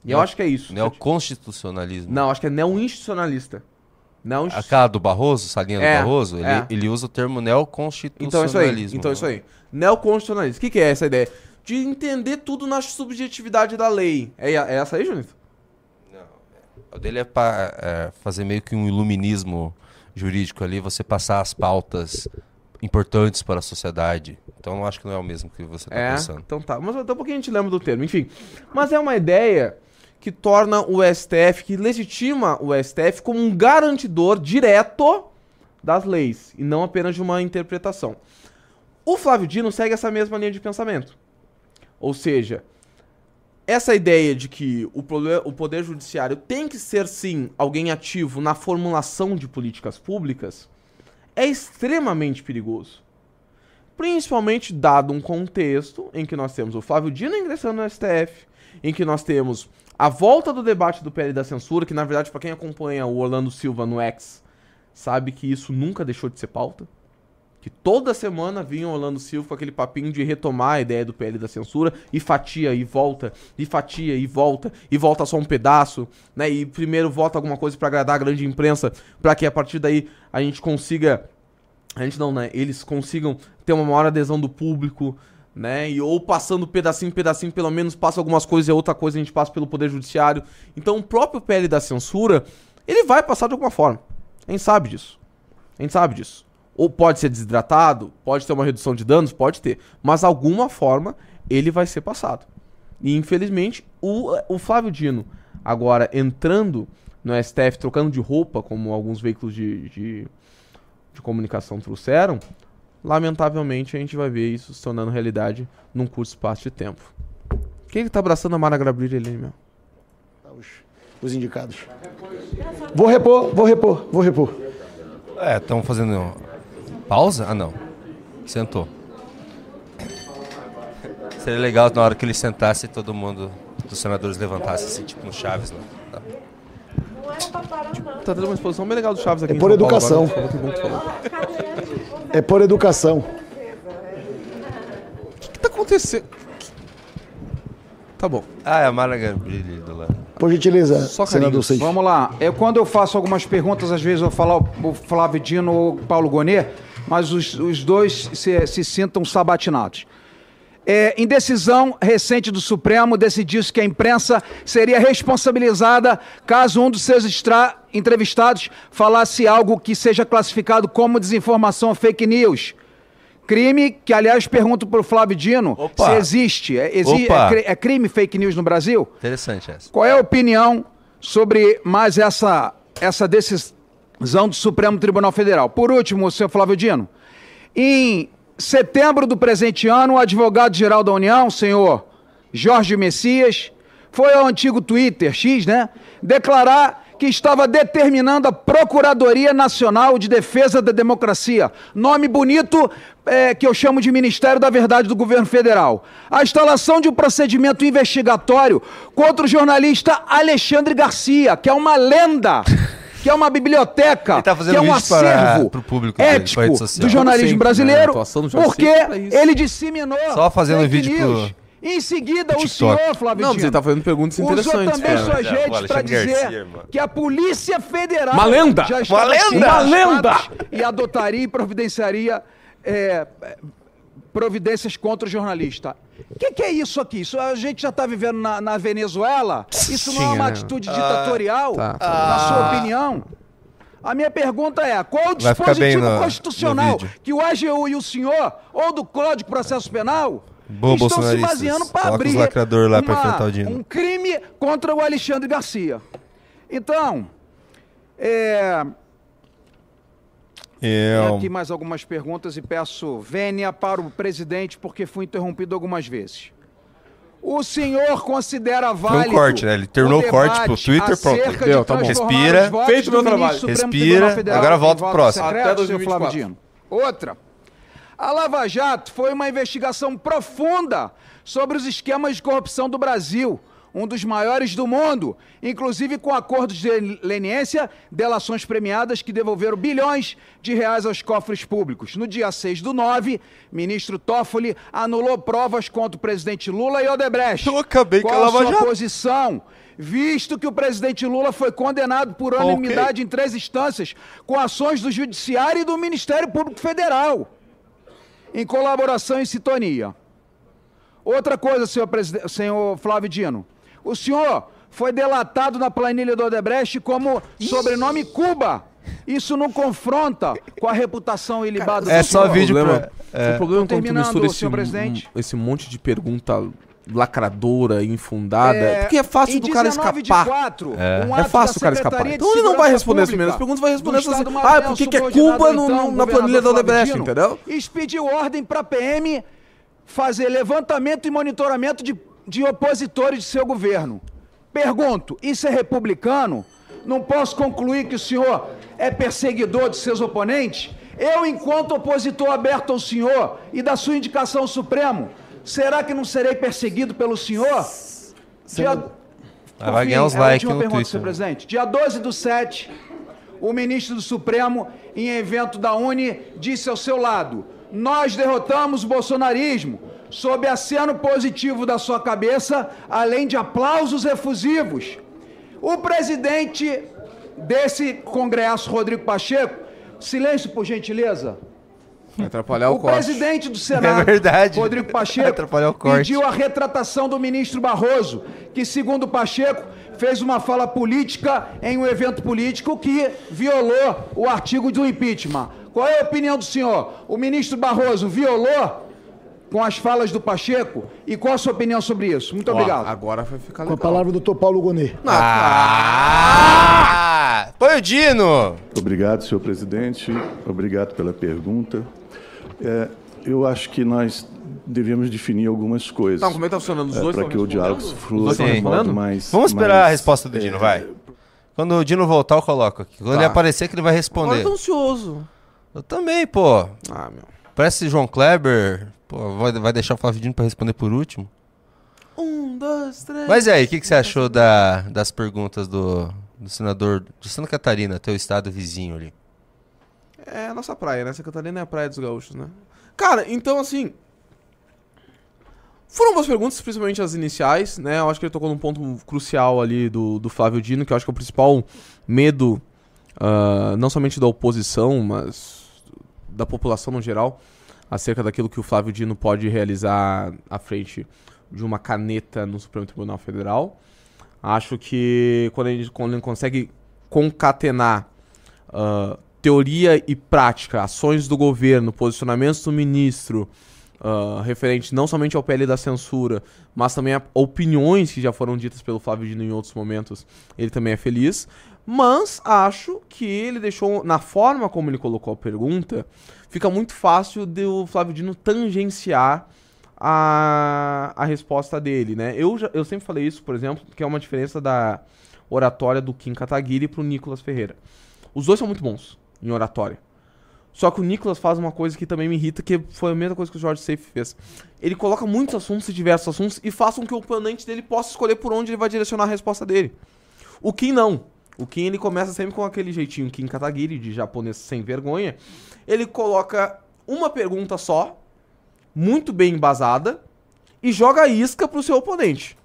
Speaker 1: E eu acho que é isso.
Speaker 2: Neoconstitucionalismo.
Speaker 1: Não, acho que é neo-institucionalista. Neo
Speaker 2: A cara do Barroso, Salinha
Speaker 1: É,
Speaker 2: do Barroso, ele,
Speaker 1: é.
Speaker 2: ele usa o termo
Speaker 1: Então é isso
Speaker 2: neoconstitucionalismo.
Speaker 1: aí. Então é isso aí. Neoconstitucionalismo. O que, que é essa ideia? De entender tudo na subjetividade da lei. É, é essa aí, Junito?
Speaker 2: O dele é para fazer meio que um iluminismo jurídico ali, você passar as pautas importantes para a sociedade. Então eu acho que não é o mesmo que você está
Speaker 1: É,
Speaker 2: pensando.
Speaker 1: então tá. Mas daqui a pouquinho a gente lembra do termo. Enfim. Mas é uma ideia que torna o STF, que legitima o STF como um garantidor direto das leis. E não apenas de uma interpretação. O Flávio Dino segue essa mesma linha de pensamento. Ou seja, essa ideia de que o, o Poder Judiciário tem que ser, sim, alguém ativo na formulação de políticas públicas é extremamente perigoso. Principalmente dado um contexto em que nós temos o Flávio Dino ingressando no STF, em que nós temos a volta do debate do PL da censura, que na verdade, para quem acompanha o Orlando Silva no X, sabe que isso nunca deixou de ser pauta. Que toda semana vinha o Orlando Silva com aquele papinho de retomar a ideia do PL da censura e fatia e volta, e fatia e volta, e volta só um pedaço, né? E primeiro vota alguma coisa para agradar a grande imprensa, para que a partir daí a gente consiga a gente não, né? Eles consigam ter uma maior adesão do público, né? E ou passando pedacinho, pedacinho, pelo menos passa algumas coisas e outra coisa a gente passa pelo Poder Judiciário. Então o próprio PL da censura, ele vai passar de alguma forma. A gente sabe disso. A gente sabe disso. Ou pode ser desidratado, pode ter uma redução de danos, pode ter. Mas alguma forma ele vai ser passado. E infelizmente o, o Flávio Dino, agora entrando no STF, trocando de roupa, como alguns veículos de, de, de comunicação trouxeram, lamentavelmente a gente vai ver isso se tornando realidade num curto espaço de tempo. Quem que tá abraçando a Mara Gabriel ali, meu?
Speaker 7: Os, os indicados. Vou repor, vou repor, vou repor.
Speaker 2: É, estão fazendo pausa? Ah, não. Sentou. Seria legal na hora que ele sentasse todo mundo, dos senadores levantasse assim, tipo no Chaves, né? Tá.
Speaker 1: Tá tendo uma exposição bem legal do Chaves aqui
Speaker 7: É
Speaker 1: em
Speaker 7: por
Speaker 1: São Paulo
Speaker 7: educação.
Speaker 1: agora, que que falou.
Speaker 7: É por educação.
Speaker 1: O que tá acontecendo? Tá bom.
Speaker 2: Ah, é a Mara Gabrilli do lado.
Speaker 7: Por gentileza,
Speaker 1: Só
Speaker 7: senador.
Speaker 11: Vamos lá. Eu, quando eu faço algumas perguntas, às vezes eu falo o Flávio Dino ou o Paulo Gonet, mas os, os dois se, se sintam sabatinados. É, em decisão recente do Supremo, decidiu-se que a imprensa seria responsabilizada caso um dos seus extra- entrevistados falasse algo que seja classificado como desinformação ou fake news. Crime que, aliás, pergunto para o Flávio Dino
Speaker 2: Opa.
Speaker 11: se existe. É, exi- é é crime fake news no Brasil?
Speaker 2: Interessante essa.
Speaker 11: Qual é a opinião sobre mais essa, essa decisão do Supremo Tribunal Federal? Por último, senhor Flávio Dino, em setembro do presente ano, o advogado-geral da União, senhor Jorge Messias, foi ao antigo Twitter, X, né, declarar que estava determinando a Procuradoria Nacional de Defesa da Democracia, nome bonito é, que eu chamo de Ministério da Verdade do Governo Federal, a instalação de um procedimento investigatório contra o jornalista Alexandre Garcia, que é uma lenda. Que é uma biblioteca,
Speaker 2: tá
Speaker 11: que é um
Speaker 2: para-
Speaker 11: acervo
Speaker 2: pro público
Speaker 11: ético do jornalismo
Speaker 1: Sempre, né?
Speaker 11: brasileiro,
Speaker 1: jornalista
Speaker 11: porque ele disseminou
Speaker 2: Só fazendo
Speaker 11: fake
Speaker 2: vídeo pro.
Speaker 11: Em seguida, o senhor, Flávio
Speaker 1: Não, ele tá fazendo perguntas
Speaker 11: usou
Speaker 1: interessantes.
Speaker 11: também
Speaker 1: cara.
Speaker 11: suas
Speaker 2: o
Speaker 11: redes para dizer
Speaker 2: Garcia,
Speaker 11: que a Polícia Federal
Speaker 1: Uma lenda!
Speaker 11: já
Speaker 2: Uma lenda!
Speaker 1: Uma lenda!
Speaker 11: e adotaria e providenciaria é, providências contra o jornalista. O que, que é isso aqui? Isso a gente já está vivendo na, na Venezuela? Isso não é uma
Speaker 1: né?
Speaker 11: atitude ditatorial,
Speaker 1: tá.
Speaker 11: na sua opinião? A minha pergunta é: qual o dispositivo
Speaker 2: no-
Speaker 11: constitucional
Speaker 2: no
Speaker 11: que o AGU e o senhor, ou do Código de Processo Penal,
Speaker 2: Boa,
Speaker 11: estão se baseando para abrir uma- um crime contra o Alexandre Garcia? Então, é, Tenho aqui mais algumas perguntas e peço vênia para o presidente, porque fui interrompido algumas vezes. O senhor considera válido...
Speaker 2: corte, né? Ele terminou o corte pro Twitter, pronto.
Speaker 1: Deu, tá bom.
Speaker 2: Respira.
Speaker 1: Feito meu trabalho.
Speaker 2: Respira.
Speaker 11: Federal
Speaker 2: Agora volta pro próximo.
Speaker 11: secreto,
Speaker 1: Até
Speaker 11: senhor
Speaker 1: 2024.
Speaker 11: Flávio Dino. Outra. A Lava Jato foi uma investigação profunda sobre os esquemas de corrupção do Brasil, um dos maiores do mundo, inclusive com acordos de leniência, delações premiadas que devolveram bilhões de reais aos cofres públicos. No dia 6 do 9, ministro Toffoli anulou provas contra o presidente Lula e Odebrecht.
Speaker 2: Eu acabei a
Speaker 11: Qual
Speaker 2: Lava
Speaker 11: sua
Speaker 2: Jato.
Speaker 11: posição? Visto que o presidente Lula foi condenado por unanimidade em três instâncias, com ações do Judiciário e do Ministério Público Federal, em colaboração e sintonia. Outra coisa, senhor, senhor Flávio Dino. O senhor foi delatado na planilha do Odebrecht como sobrenome Cuba. Isso não confronta com a reputação ilibada
Speaker 2: é
Speaker 11: do
Speaker 2: só
Speaker 11: senhor.
Speaker 2: vídeo
Speaker 1: problema,
Speaker 2: pra-
Speaker 1: O problema é quando mistura esse,
Speaker 11: senhor presidente.
Speaker 1: esse monte de pergunta lacradora, infundada. porque é fácil do cara
Speaker 11: 19 de
Speaker 1: escapar.
Speaker 11: quatro,
Speaker 2: É.
Speaker 11: um
Speaker 1: É fácil
Speaker 11: da
Speaker 1: o cara escapar. Então ele não vai responder as primeiras perguntas, vai responder
Speaker 11: do
Speaker 1: essas assim. Ah,
Speaker 11: Maranhão,
Speaker 1: por que que é Cuba no-
Speaker 11: então
Speaker 1: na planilha da Odebrecht, entendeu?
Speaker 11: Expediu ordem para a PM fazer levantamento e monitoramento de, de opositores de seu governo. Pergunto, isso é republicano? Não posso concluir que o senhor é perseguidor de seus oponentes? Eu, enquanto opositor aberto ao senhor e da sua indicação ao Supremo, será que não serei perseguido pelo senhor? Dia...
Speaker 2: Vai
Speaker 11: Por
Speaker 2: ganhar uns likes no
Speaker 11: pergunta,
Speaker 2: Twitter.
Speaker 11: presidente. Dia 12 do 7, o ministro do Supremo, em evento da Uni, disse ao seu lado: Nós derrotamos o bolsonarismo, sob aceno positivo da sua cabeça, além de aplausos efusivos. O presidente desse congresso, Rodrigo Pacheco, silêncio por gentileza.
Speaker 1: Vai atrapalhar o,
Speaker 11: O
Speaker 1: corte.
Speaker 11: presidente do Senado,
Speaker 2: É verdade.
Speaker 11: Rodrigo Pacheco,
Speaker 2: o
Speaker 11: pediu a retratação do ministro Barroso, que, segundo Pacheco, fez uma fala política em um evento político que violou o artigo do impeachment. Qual é a opinião do senhor? O ministro Barroso violou com as falas do Pacheco? E qual a sua opinião sobre isso? Muito
Speaker 1: Ó,
Speaker 11: obrigado.
Speaker 1: Agora vai ficar
Speaker 7: Com a
Speaker 1: legal.
Speaker 7: palavra do Dr. Paulo Gonet.
Speaker 2: Ah! Põe o Dino!
Speaker 5: Obrigado, senhor presidente. Obrigado pela pergunta. É, eu acho que nós devemos definir algumas coisas.
Speaker 1: Não, como é que tá funcionando? Os
Speaker 5: é,
Speaker 1: dois
Speaker 5: para que o diálogo flua de modo mais.
Speaker 2: Vamos esperar
Speaker 5: mais,
Speaker 2: a resposta do Dino, vai. Quando o Dino voltar, eu coloco aqui. Quando
Speaker 1: Tá.
Speaker 2: ele aparecer, que ele vai
Speaker 1: Agora
Speaker 2: responder.
Speaker 1: eu tô ansioso.
Speaker 2: Eu também, pô.
Speaker 1: Ah, meu.
Speaker 2: Parece João Kleber. Pô, vai, deixar o Flávio Dino pra responder por último.
Speaker 1: Um, dois, três.
Speaker 2: Mas e aí, o que, que você achou da- das perguntas do, do senador de Santa Catarina, teu estado vizinho ali?
Speaker 1: É a nossa praia, né? Santa Catarina é a praia dos gaúchos, né? Cara, então assim. Foram boas perguntas, principalmente as iniciais, né? Eu acho que ele tocou num ponto crucial ali do, do Flávio Dino, que eu acho que é o principal medo, ah, não somente da oposição, mas da população no geral, acerca daquilo que o Flávio Dino pode realizar à frente de uma caneta no Supremo Tribunal Federal. Acho que quando ele, quando ele consegue concatenar ah, teoria e prática, ações do governo, posicionamentos do ministro, ah, referente não somente ao PL da censura, mas também a opiniões que já foram ditas pelo Flávio Dino em outros momentos, ele também é feliz. Mas acho que ele deixou, na forma como ele colocou a pergunta, fica muito fácil de o Flávio Dino tangenciar a, a resposta dele, né? Eu, já, eu sempre falei isso, por exemplo, que é uma diferença da oratória do Kim Kataguiri pro Nicolas Ferreira. Os dois são muito bons em oratória. Só que o Nicolas faz uma coisa que também me irrita, que foi a mesma coisa que o George Safe fez. Ele coloca muitos assuntos e diversos assuntos e faz com que o oponente dele possa escolher por onde ele vai direcionar a resposta dele. O Kim não. O Kim ele começa sempre com aquele jeitinho Kim Kataguiri, de japonês sem vergonha. Ele coloca uma pergunta só, muito bem embasada, e joga isca pro seu oponente.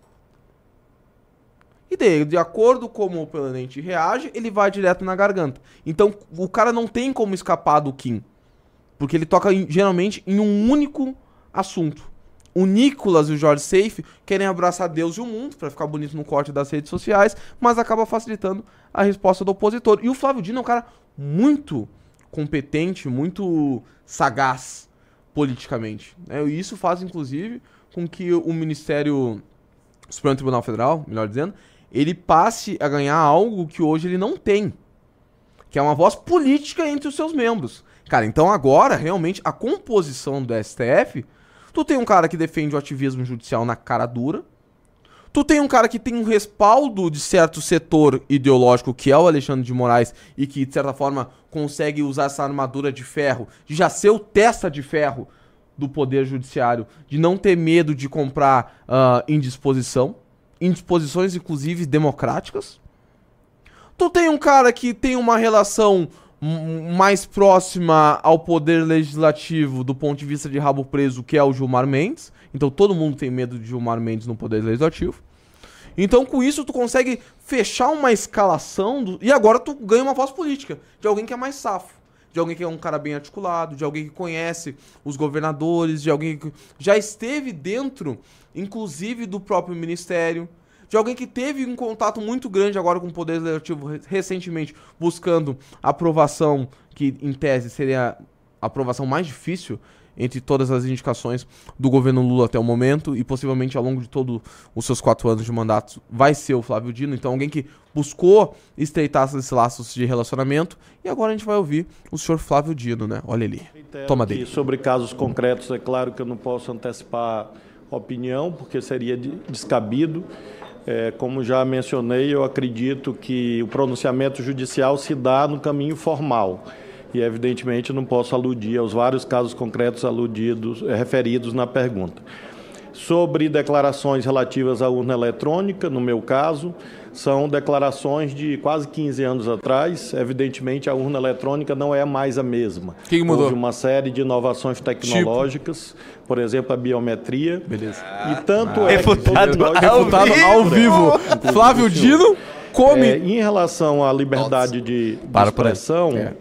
Speaker 1: E daí, de acordo com como o oponente reage, ele vai direto na garganta. Então, o cara não tem como escapar do Kim. Porque ele toca geralmente em um único assunto. O Nicolas e o George Safe querem abraçar Deus e o mundo pra ficar bonito no corte das redes sociais, mas acaba facilitando a resposta do opositor. E o Flávio Dino é um cara muito competente, muito sagaz politicamente. né? E isso faz, inclusive, com que o Ministério Supremo Tribunal Federal, melhor dizendo, ele passe a ganhar algo que hoje ele não tem. Que é uma voz política entre os seus membros. Cara, então agora, realmente, a composição do STF, tu tem um cara que defende o ativismo judicial na cara dura, tu tem um cara que tem um respaldo de certo setor ideológico, que é o Alexandre de Moraes, e que, de certa forma, consegue usar essa armadura de ferro, de já ser o testa de ferro do Poder Judiciário, de não ter medo de comprar ah, indisposição, indisposições, inclusive, democráticas. Tu tem um cara que tem uma relação mais próxima ao poder legislativo do ponto de vista de rabo preso, que é o Gilmar Mendes. Então todo mundo tem medo de Gilmar Mendes no poder legislativo. Então com isso tu consegue fechar uma escalação do... e agora tu ganha uma voz política de alguém que é mais safo, de alguém que é um cara bem articulado, de alguém que conhece os governadores, de alguém que já esteve dentro, inclusive do próprio ministério, de alguém que teve um contato muito grande agora com o Poder Legislativo re- recentemente, buscando aprovação, que em tese seria a aprovação mais difícil entre todas as indicações do governo Lula até o momento, e possivelmente ao longo de todos os seus quatro anos de mandato vai ser o Flávio Dino. Então, alguém que buscou estreitar esses laços de relacionamento. E agora a gente vai ouvir o senhor Flávio Dino, né? Olha ali. Toma dele.
Speaker 6: sobre casos concretos, é claro que eu não posso antecipar opinião, porque seria de- descabido. É, como já mencionei, eu acredito que o pronunciamento judicial se dá no caminho formal. E, evidentemente, não posso aludir aos vários casos concretos aludidos, eh, referidos na pergunta. Sobre declarações relativas à urna eletrônica, no meu caso, são declarações de quase 15 anos atrás. Evidentemente, a urna eletrônica não é mais a mesma.
Speaker 1: que mudou? Tipo?
Speaker 6: Houve uma série de inovações tecnológicas, por exemplo, a biometria.
Speaker 1: Beleza.
Speaker 6: E tanto é que
Speaker 2: Refutado
Speaker 6: nós-
Speaker 2: ao
Speaker 1: Refutado
Speaker 2: vivo.
Speaker 1: ao vivo. Flávio Dino come.
Speaker 6: é, em relação à liberdade de, de
Speaker 2: aí.
Speaker 6: expressão,
Speaker 1: É.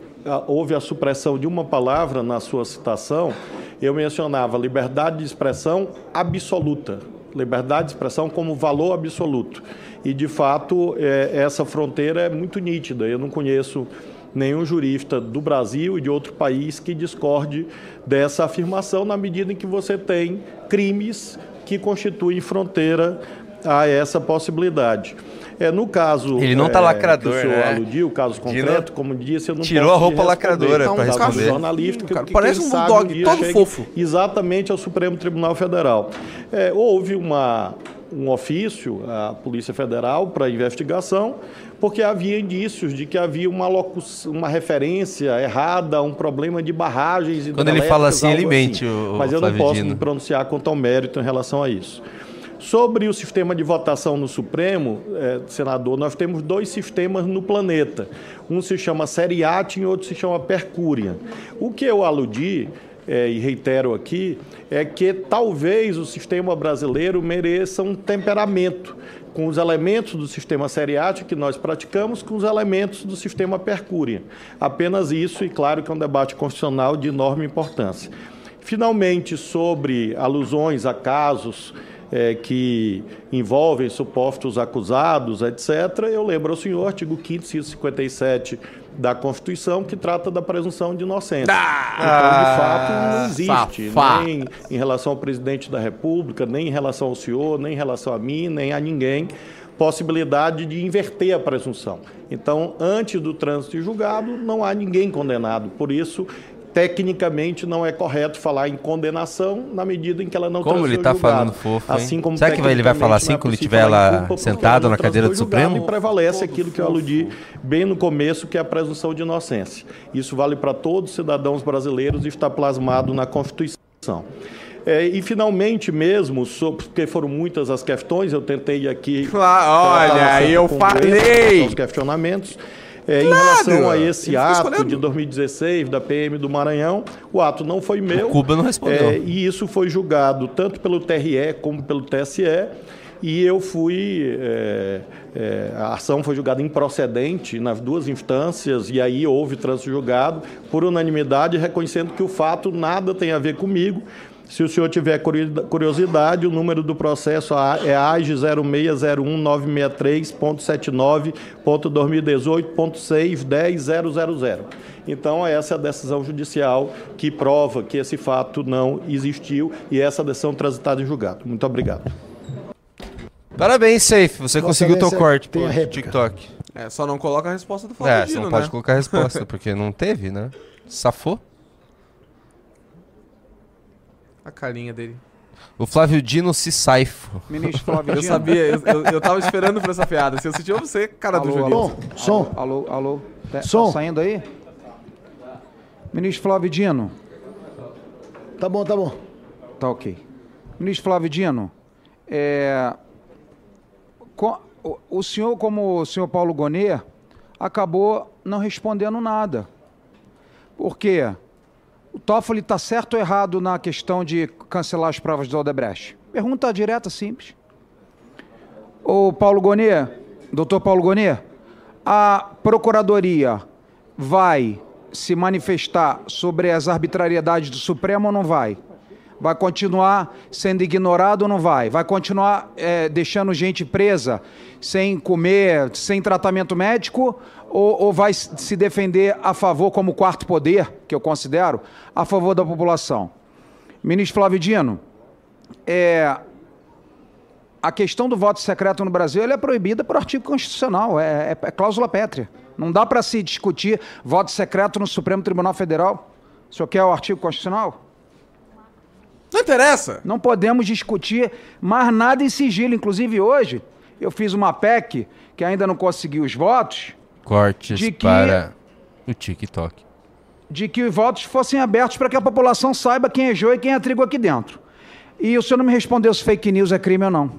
Speaker 6: houve a supressão de uma palavra na sua citação. Eu mencionava liberdade de expressão absoluta. Liberdade de expressão como valor absoluto. E, de fato, é, essa fronteira é muito nítida. Eu não conheço nenhum jurista do Brasil e de outro país que discorde dessa afirmação, na medida em que você tem crimes que constituem fronteira a essa possibilidade. É, no caso.
Speaker 2: Ele não tá
Speaker 6: é,
Speaker 2: lacrador,
Speaker 6: que o senhor
Speaker 2: né?
Speaker 6: aludiu, o caso concreto, como disse, eu não
Speaker 2: tirou a roupa lacradora
Speaker 6: Então, um caso
Speaker 2: responder.
Speaker 6: jornalístico,
Speaker 1: Cara,
Speaker 6: que
Speaker 1: parece um bulldog
Speaker 6: dia
Speaker 1: todo fofo.
Speaker 6: Exatamente ao Supremo Tribunal Federal. É, houve uma um ofício à Polícia Federal para investigação, porque havia indícios de que havia uma, locus, uma referência errada a um problema de barragens e
Speaker 2: Quando ele fala assim, ele mente, o- o
Speaker 6: Mas eu não posso me pronunciar quanto ao mérito em relação a isso. Sobre o sistema de votação no Supremo, eh, senador, nós temos dois sistemas no planeta. Um se chama Seriatim e outro se chama Percúria. O que eu aludi, eh, e reitero aqui, é que talvez o sistema brasileiro mereça um temperamento com os elementos do sistema Seriatim que nós praticamos, com os elementos do sistema Percúria. Apenas isso, e claro que é um debate constitucional de enorme importância. Finalmente, sobre alusões a casos eh, que envolvem supostos acusados, etc., eu lembro ao senhor, artigo 5º, inciso 57 da Constituição, que trata da presunção de inocência. então, de fato, não existe,
Speaker 1: safado.
Speaker 6: nem em relação ao presidente da República, nem em relação ao senhor, nem em relação a mim, nem a ninguém, possibilidade de inverter a presunção. Então, antes do trânsito de julgado, não há ninguém condenado. Por isso, tecnicamente, não é correto falar em condenação na medida em que ela não
Speaker 2: Como ele tá
Speaker 6: julgado.
Speaker 2: falando fofo, hein?
Speaker 6: Assim como
Speaker 2: Será que ele vai falar assim quando
Speaker 6: é
Speaker 2: estiver lá sentado na cadeira do Supremo?
Speaker 6: E prevalece aquilo que eu aludi bem no começo, que é a presunção de inocência. Isso vale para todos os cidadãos brasileiros e está plasmado na Constituição. É, e finalmente mesmo, porque foram muitas as questões, eu tentei aqui.
Speaker 1: Claro, olha,
Speaker 6: tratar no
Speaker 1: eu falei!
Speaker 6: Os questionamentos. É, em relação a esse ato de 2016 da PM do Maranhão, o ato não foi meu.
Speaker 2: O Cuba não respondeu.
Speaker 6: É, e isso foi julgado tanto pelo TRE como pelo TSE. E eu fui. é, é, a ação foi julgada improcedente nas duas instâncias, e aí houve trânsito julgado por unanimidade, reconhecendo que o fato nada tem a ver comigo. Se o senhor tiver curi- curiosidade, o número do processo é AGE 0601963.79.2018.610.000. Então, essa é a decisão judicial que prova que esse fato não existiu e essa decisão transitada em julgado. Muito obrigado.
Speaker 2: Parabéns, Safe. Você
Speaker 7: Vossa
Speaker 2: conseguiu teu
Speaker 7: Excelência,
Speaker 2: corte
Speaker 7: tem
Speaker 2: pro. TikTok.
Speaker 1: É, só não coloca a resposta do
Speaker 2: É,
Speaker 1: Flávio
Speaker 2: você
Speaker 1: Dino,
Speaker 2: não
Speaker 1: né?
Speaker 2: pode colocar a resposta, porque não teve, né? Safou.
Speaker 1: A carinha dele.
Speaker 2: O Flávio Dino se saifo.
Speaker 11: Ministro Flávio
Speaker 1: Eu
Speaker 11: Dino.
Speaker 1: sabia, eu, eu, eu tava esperando por essa piada. Se eu sentir você, cara do
Speaker 11: Alô,
Speaker 1: Juninho.
Speaker 11: alô.
Speaker 7: Som.
Speaker 11: Alô, alô. Tá,
Speaker 7: Som.
Speaker 11: tá saindo aí? Ministro Flávio Dino.
Speaker 7: Tá bom, tá bom.
Speaker 11: Tá ok. Ministro Flávio Dino, é, co- o, o senhor, como o senhor Paulo Gonet, acabou não respondendo nada. Por quê? O Toffoli está certo ou errado na questão de cancelar as provas do Odebrecht? Pergunta direta, simples. Ô Paulo Gonet, doutor Paulo Gonet, a Procuradoria vai se manifestar sobre as arbitrariedades do Supremo ou não vai? Vai continuar sendo ignorado ou não vai? Vai continuar eh, deixando gente presa sem comer, sem tratamento médico? Ou, ou vai se defender a favor, como quarto poder, que eu considero, a favor da população? Ministro Flávio Dino, é, a questão do voto secreto no Brasil é proibida por artigo constitucional, é, é- é cláusula pétrea. Não dá para se discutir voto secreto no Supremo Tribunal Federal. O senhor quer o artigo constitucional?
Speaker 1: Não interessa.
Speaker 11: Não podemos discutir mais nada em sigilo. Inclusive, hoje, eu fiz uma PEC que ainda não conseguiu os votos,
Speaker 2: Cortes
Speaker 11: De que-
Speaker 2: para o TikTok.
Speaker 11: de que os votos fossem abertos para que a população saiba quem é joio e quem é trigo aqui dentro. E o senhor não me respondeu se fake news é crime ou não.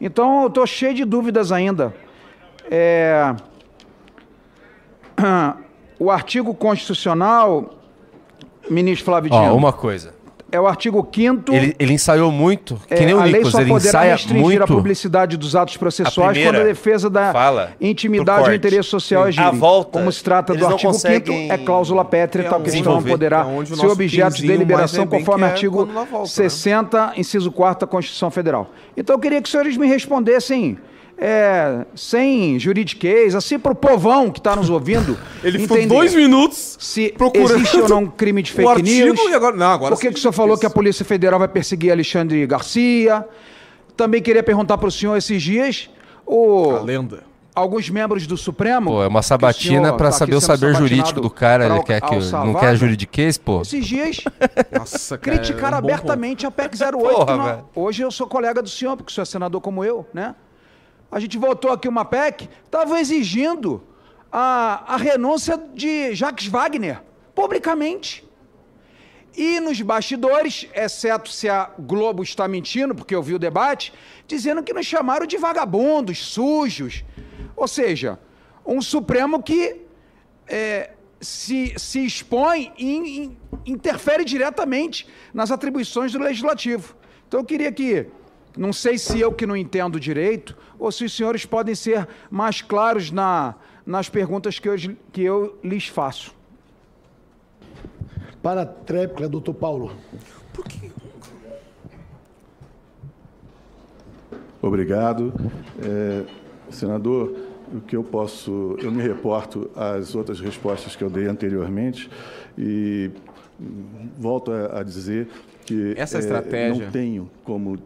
Speaker 11: Então, eu estou cheio de dúvidas ainda. É, O artigo constitucional, ministro Flávio
Speaker 2: Ó,
Speaker 11: Dino,
Speaker 2: uma coisa.
Speaker 11: É o artigo 5
Speaker 2: Ele, ele ensaiou muito, que
Speaker 11: É,
Speaker 2: nem o
Speaker 11: a lei
Speaker 2: Nicolas,
Speaker 11: só
Speaker 2: ele
Speaker 11: poderá
Speaker 2: ensaia
Speaker 11: restringir
Speaker 2: muito.
Speaker 11: a publicidade dos atos processuais
Speaker 2: primeira
Speaker 11: quando a defesa da
Speaker 2: fala
Speaker 11: intimidade
Speaker 2: corte.
Speaker 11: interesse social agirem.
Speaker 2: A volta,
Speaker 11: Como se trata do artigo 5
Speaker 2: conseguem
Speaker 11: é cláusula pétrea, tal questão poderá
Speaker 1: É
Speaker 11: ser objeto de deliberação
Speaker 1: é
Speaker 11: conforme
Speaker 1: é
Speaker 11: artigo
Speaker 1: volta, né?
Speaker 11: 60, inciso 4 da Constituição Federal. Então eu queria que os senhores me respondessem é, sem juridiquês, assim para o povão que está nos ouvindo.
Speaker 1: Ele ficou
Speaker 11: entender
Speaker 1: dois minutos
Speaker 11: se
Speaker 1: procurando
Speaker 11: existe ou não crime de fake news.
Speaker 1: e agora- não, agora
Speaker 11: Por que, que o senhor falou
Speaker 1: isso.
Speaker 11: que a Polícia Federal vai perseguir Alexandre Garcia? Também queria perguntar para o senhor esses dias. O,
Speaker 1: A lenda.
Speaker 11: alguns membros do Supremo.
Speaker 2: Pô, é uma sabatina pra
Speaker 11: tá
Speaker 2: saber o saber jurídico do cara. Ele quer que, não quer
Speaker 11: vaga.
Speaker 2: juridiquês, pô.
Speaker 11: Esses dias
Speaker 1: Nossa, cara,
Speaker 11: criticaram
Speaker 1: é um
Speaker 11: abertamente a PEC 08.
Speaker 2: Porra,
Speaker 11: hoje eu sou colega do senhor, porque o senhor é senador como eu, né? A gente votou aqui uma PEC, estava exigindo a, a renúncia de Jacques Wagner, publicamente. E nos bastidores, exceto se a Globo está mentindo, porque eu vi o debate, dizendo que nos chamaram de vagabundos, sujos. Ou seja, um Supremo que é, se, se expõe e in- interfere diretamente nas atribuições do Legislativo. Então eu queria que, não sei se eu que não entendo direito, ou se os senhores podem ser mais claros na, nas perguntas que eu, que eu lhes faço.
Speaker 7: Para a tréplica, doutor Paulo.
Speaker 5: Obrigado. É, senador, o que eu posso. Eu me reporto às outras respostas que eu dei anteriormente e volto a, a dizer que
Speaker 1: Essa
Speaker 5: é,
Speaker 1: estratégia-
Speaker 5: não tenho como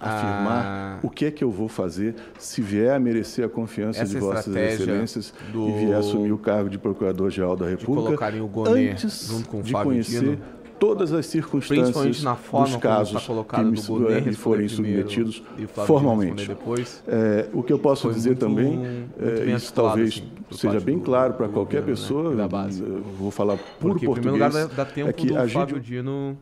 Speaker 5: afirmar
Speaker 1: Ah.
Speaker 5: o que é que eu vou fazer se vier a merecer a confiança
Speaker 1: Essa
Speaker 5: de Vossas Excelências
Speaker 1: do-
Speaker 5: e vier assumir o cargo de Procurador-Geral da República
Speaker 1: colocarem o Gonet
Speaker 5: antes
Speaker 1: junto com o
Speaker 5: de
Speaker 1: Flávio
Speaker 5: conhecer
Speaker 1: Dino,
Speaker 5: todas as circunstâncias
Speaker 1: Principalmente na forma
Speaker 5: dos
Speaker 1: como
Speaker 5: casos que me,
Speaker 1: responder
Speaker 5: forem submetidos formalmente. É, o que eu posso
Speaker 1: Foi
Speaker 5: dizer
Speaker 1: muito-
Speaker 5: também,
Speaker 1: muito
Speaker 5: é, isso
Speaker 1: articulado,
Speaker 5: talvez
Speaker 1: assim,
Speaker 5: seja bem
Speaker 1: do-
Speaker 5: claro para qualquer
Speaker 1: governo,
Speaker 5: pessoa,
Speaker 1: né, da base.
Speaker 5: eu vou falar por
Speaker 1: Porque,
Speaker 5: português,
Speaker 1: primeiro lugar, dá, dá tempo
Speaker 5: é que
Speaker 1: do
Speaker 5: a gente
Speaker 1: Flávio Dino...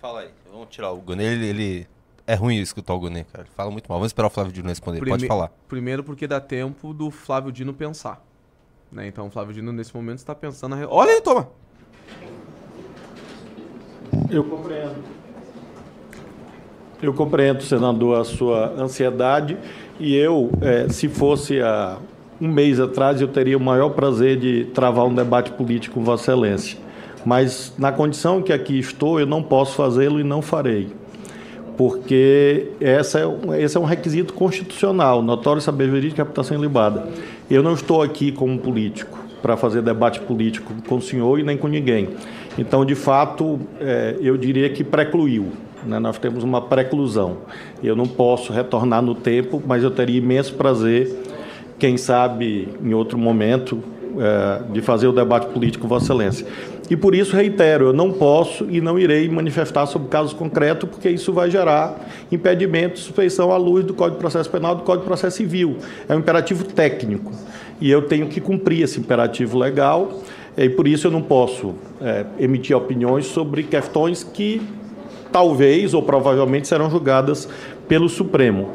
Speaker 2: Fala aí, vamos tirar o Gunê. Ele, ele- É ruim escutar o Gunê, cara. Ele fala muito mal. Vamos esperar o Flávio Dino responder. Pode
Speaker 1: Prime-
Speaker 2: falar.
Speaker 1: Primeiro porque dá tempo do Flávio Dino pensar. Né? Então o Flávio Dino, nesse momento, está pensando... A... re- Olha aí, toma!
Speaker 6: Eu compreendo. Eu compreendo, senador, a sua ansiedade e eu, eh, se fosse há um mês atrás, eu teria o maior prazer de travar um debate político com Vossa Excelência. Mas, na condição que aqui estou, eu não posso fazê-lo e não farei. Porque essa é, esse é um requisito constitucional, notório saber jurídico e reputação ilibada. Eu não estou aqui como político para fazer debate político com o senhor e nem com ninguém. Então, de fato, eh, eu diria que precluiu. né? Nós temos uma preclusão. Eu não posso retornar no tempo, mas eu teria imenso prazer, quem sabe em outro momento, eh, de fazer o debate político Vossa Excelência. E por isso reitero, eu não posso e não irei manifestar sobre casos concretos, porque isso vai gerar impedimento de suspeição à luz do Código de Processo Penal e do Código de Processo Civil. É um imperativo técnico. E eu tenho que cumprir esse imperativo legal, e por isso eu não posso eh, emitir opiniões sobre questões que talvez ou provavelmente serão julgadas pelo Supremo.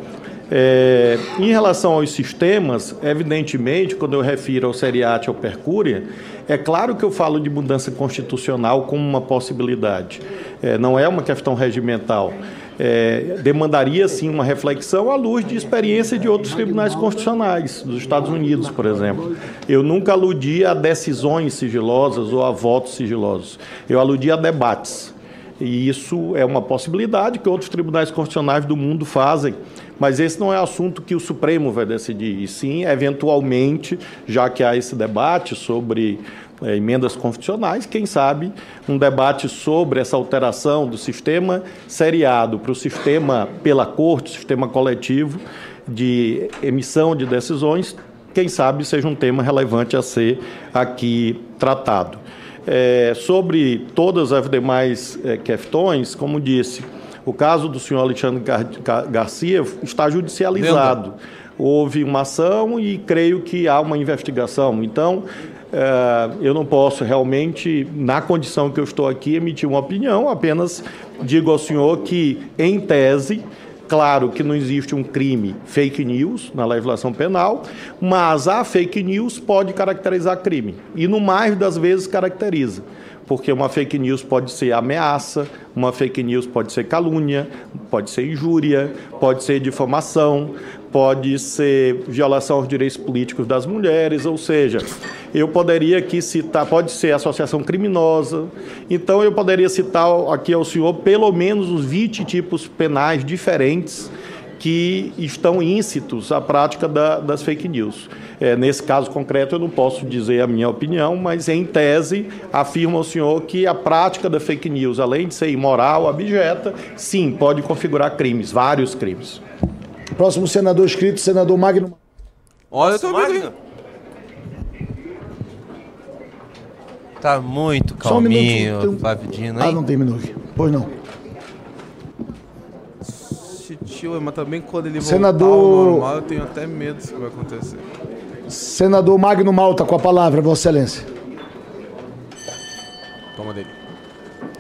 Speaker 6: É, em relação aos sistemas, evidentemente, quando eu refiro ao Seriate ou Percúria, é claro que eu falo de mudança constitucional como uma possibilidade. É, não é uma questão regimental. É, demandaria sim uma reflexão à luz de experiência de outros tribunais constitucionais, dos Estados Unidos, por exemplo. Eu nunca aludi a decisões sigilosas ou a votos sigilosos. Eu aludi a debates. E isso é uma possibilidade que outros tribunais constitucionais do mundo fazem. Mas esse não é assunto que o Supremo vai decidir. E sim, eventualmente, já que há esse debate sobre eh, emendas constitucionais, quem sabe um debate sobre essa alteração do sistema seriado para o sistema pela corte, sistema coletivo de emissão de decisões, quem sabe seja um tema relevante a ser aqui tratado. É, sobre todas as demais é, questões, como disse, o caso do senhor Alexandre Gar Gar Garcia está judicializado. Houve uma ação e creio que há uma investigação. Então, é, eu não posso realmente, na condição que eu estou aqui, emitir uma opinião, apenas digo ao senhor que, em tese, Claro que não existe um crime fake news na legislação penal, mas a fake news pode caracterizar crime. E no mais das vezes caracteriza. Porque uma fake news pode ser ameaça, uma fake news pode ser calúnia, pode ser injúria, pode ser difamação, pode ser violação aos direitos políticos das mulheres, ou seja, eu poderia aqui citar, pode ser associação criminosa, então eu poderia citar aqui ao senhor pelo menos os 20 tipos penais diferentes que estão íncitos à prática da, das fake news. É, nesse caso concreto, eu não posso dizer a minha opinião, mas em tese, afirma o senhor que a prática da fake news, além de ser imoral, abjeta, sim, pode configurar crimes, vários crimes.
Speaker 7: Próximo senador escrito, senador Magno.
Speaker 1: Olha, eu tô vendo.
Speaker 2: Tá muito
Speaker 7: Só
Speaker 2: calminho,
Speaker 7: tem um-
Speaker 2: Flávio Dino,
Speaker 7: Ah,
Speaker 2: hein?
Speaker 7: não tem minuto. Pois não.
Speaker 1: Esse tio, mas também quando ele
Speaker 7: Senador-
Speaker 1: voltar ao normal, eu tenho até medo disso que vai acontecer.
Speaker 7: Senador Magno Malta, com a palavra, Vossa Excelência.
Speaker 1: Toma dele.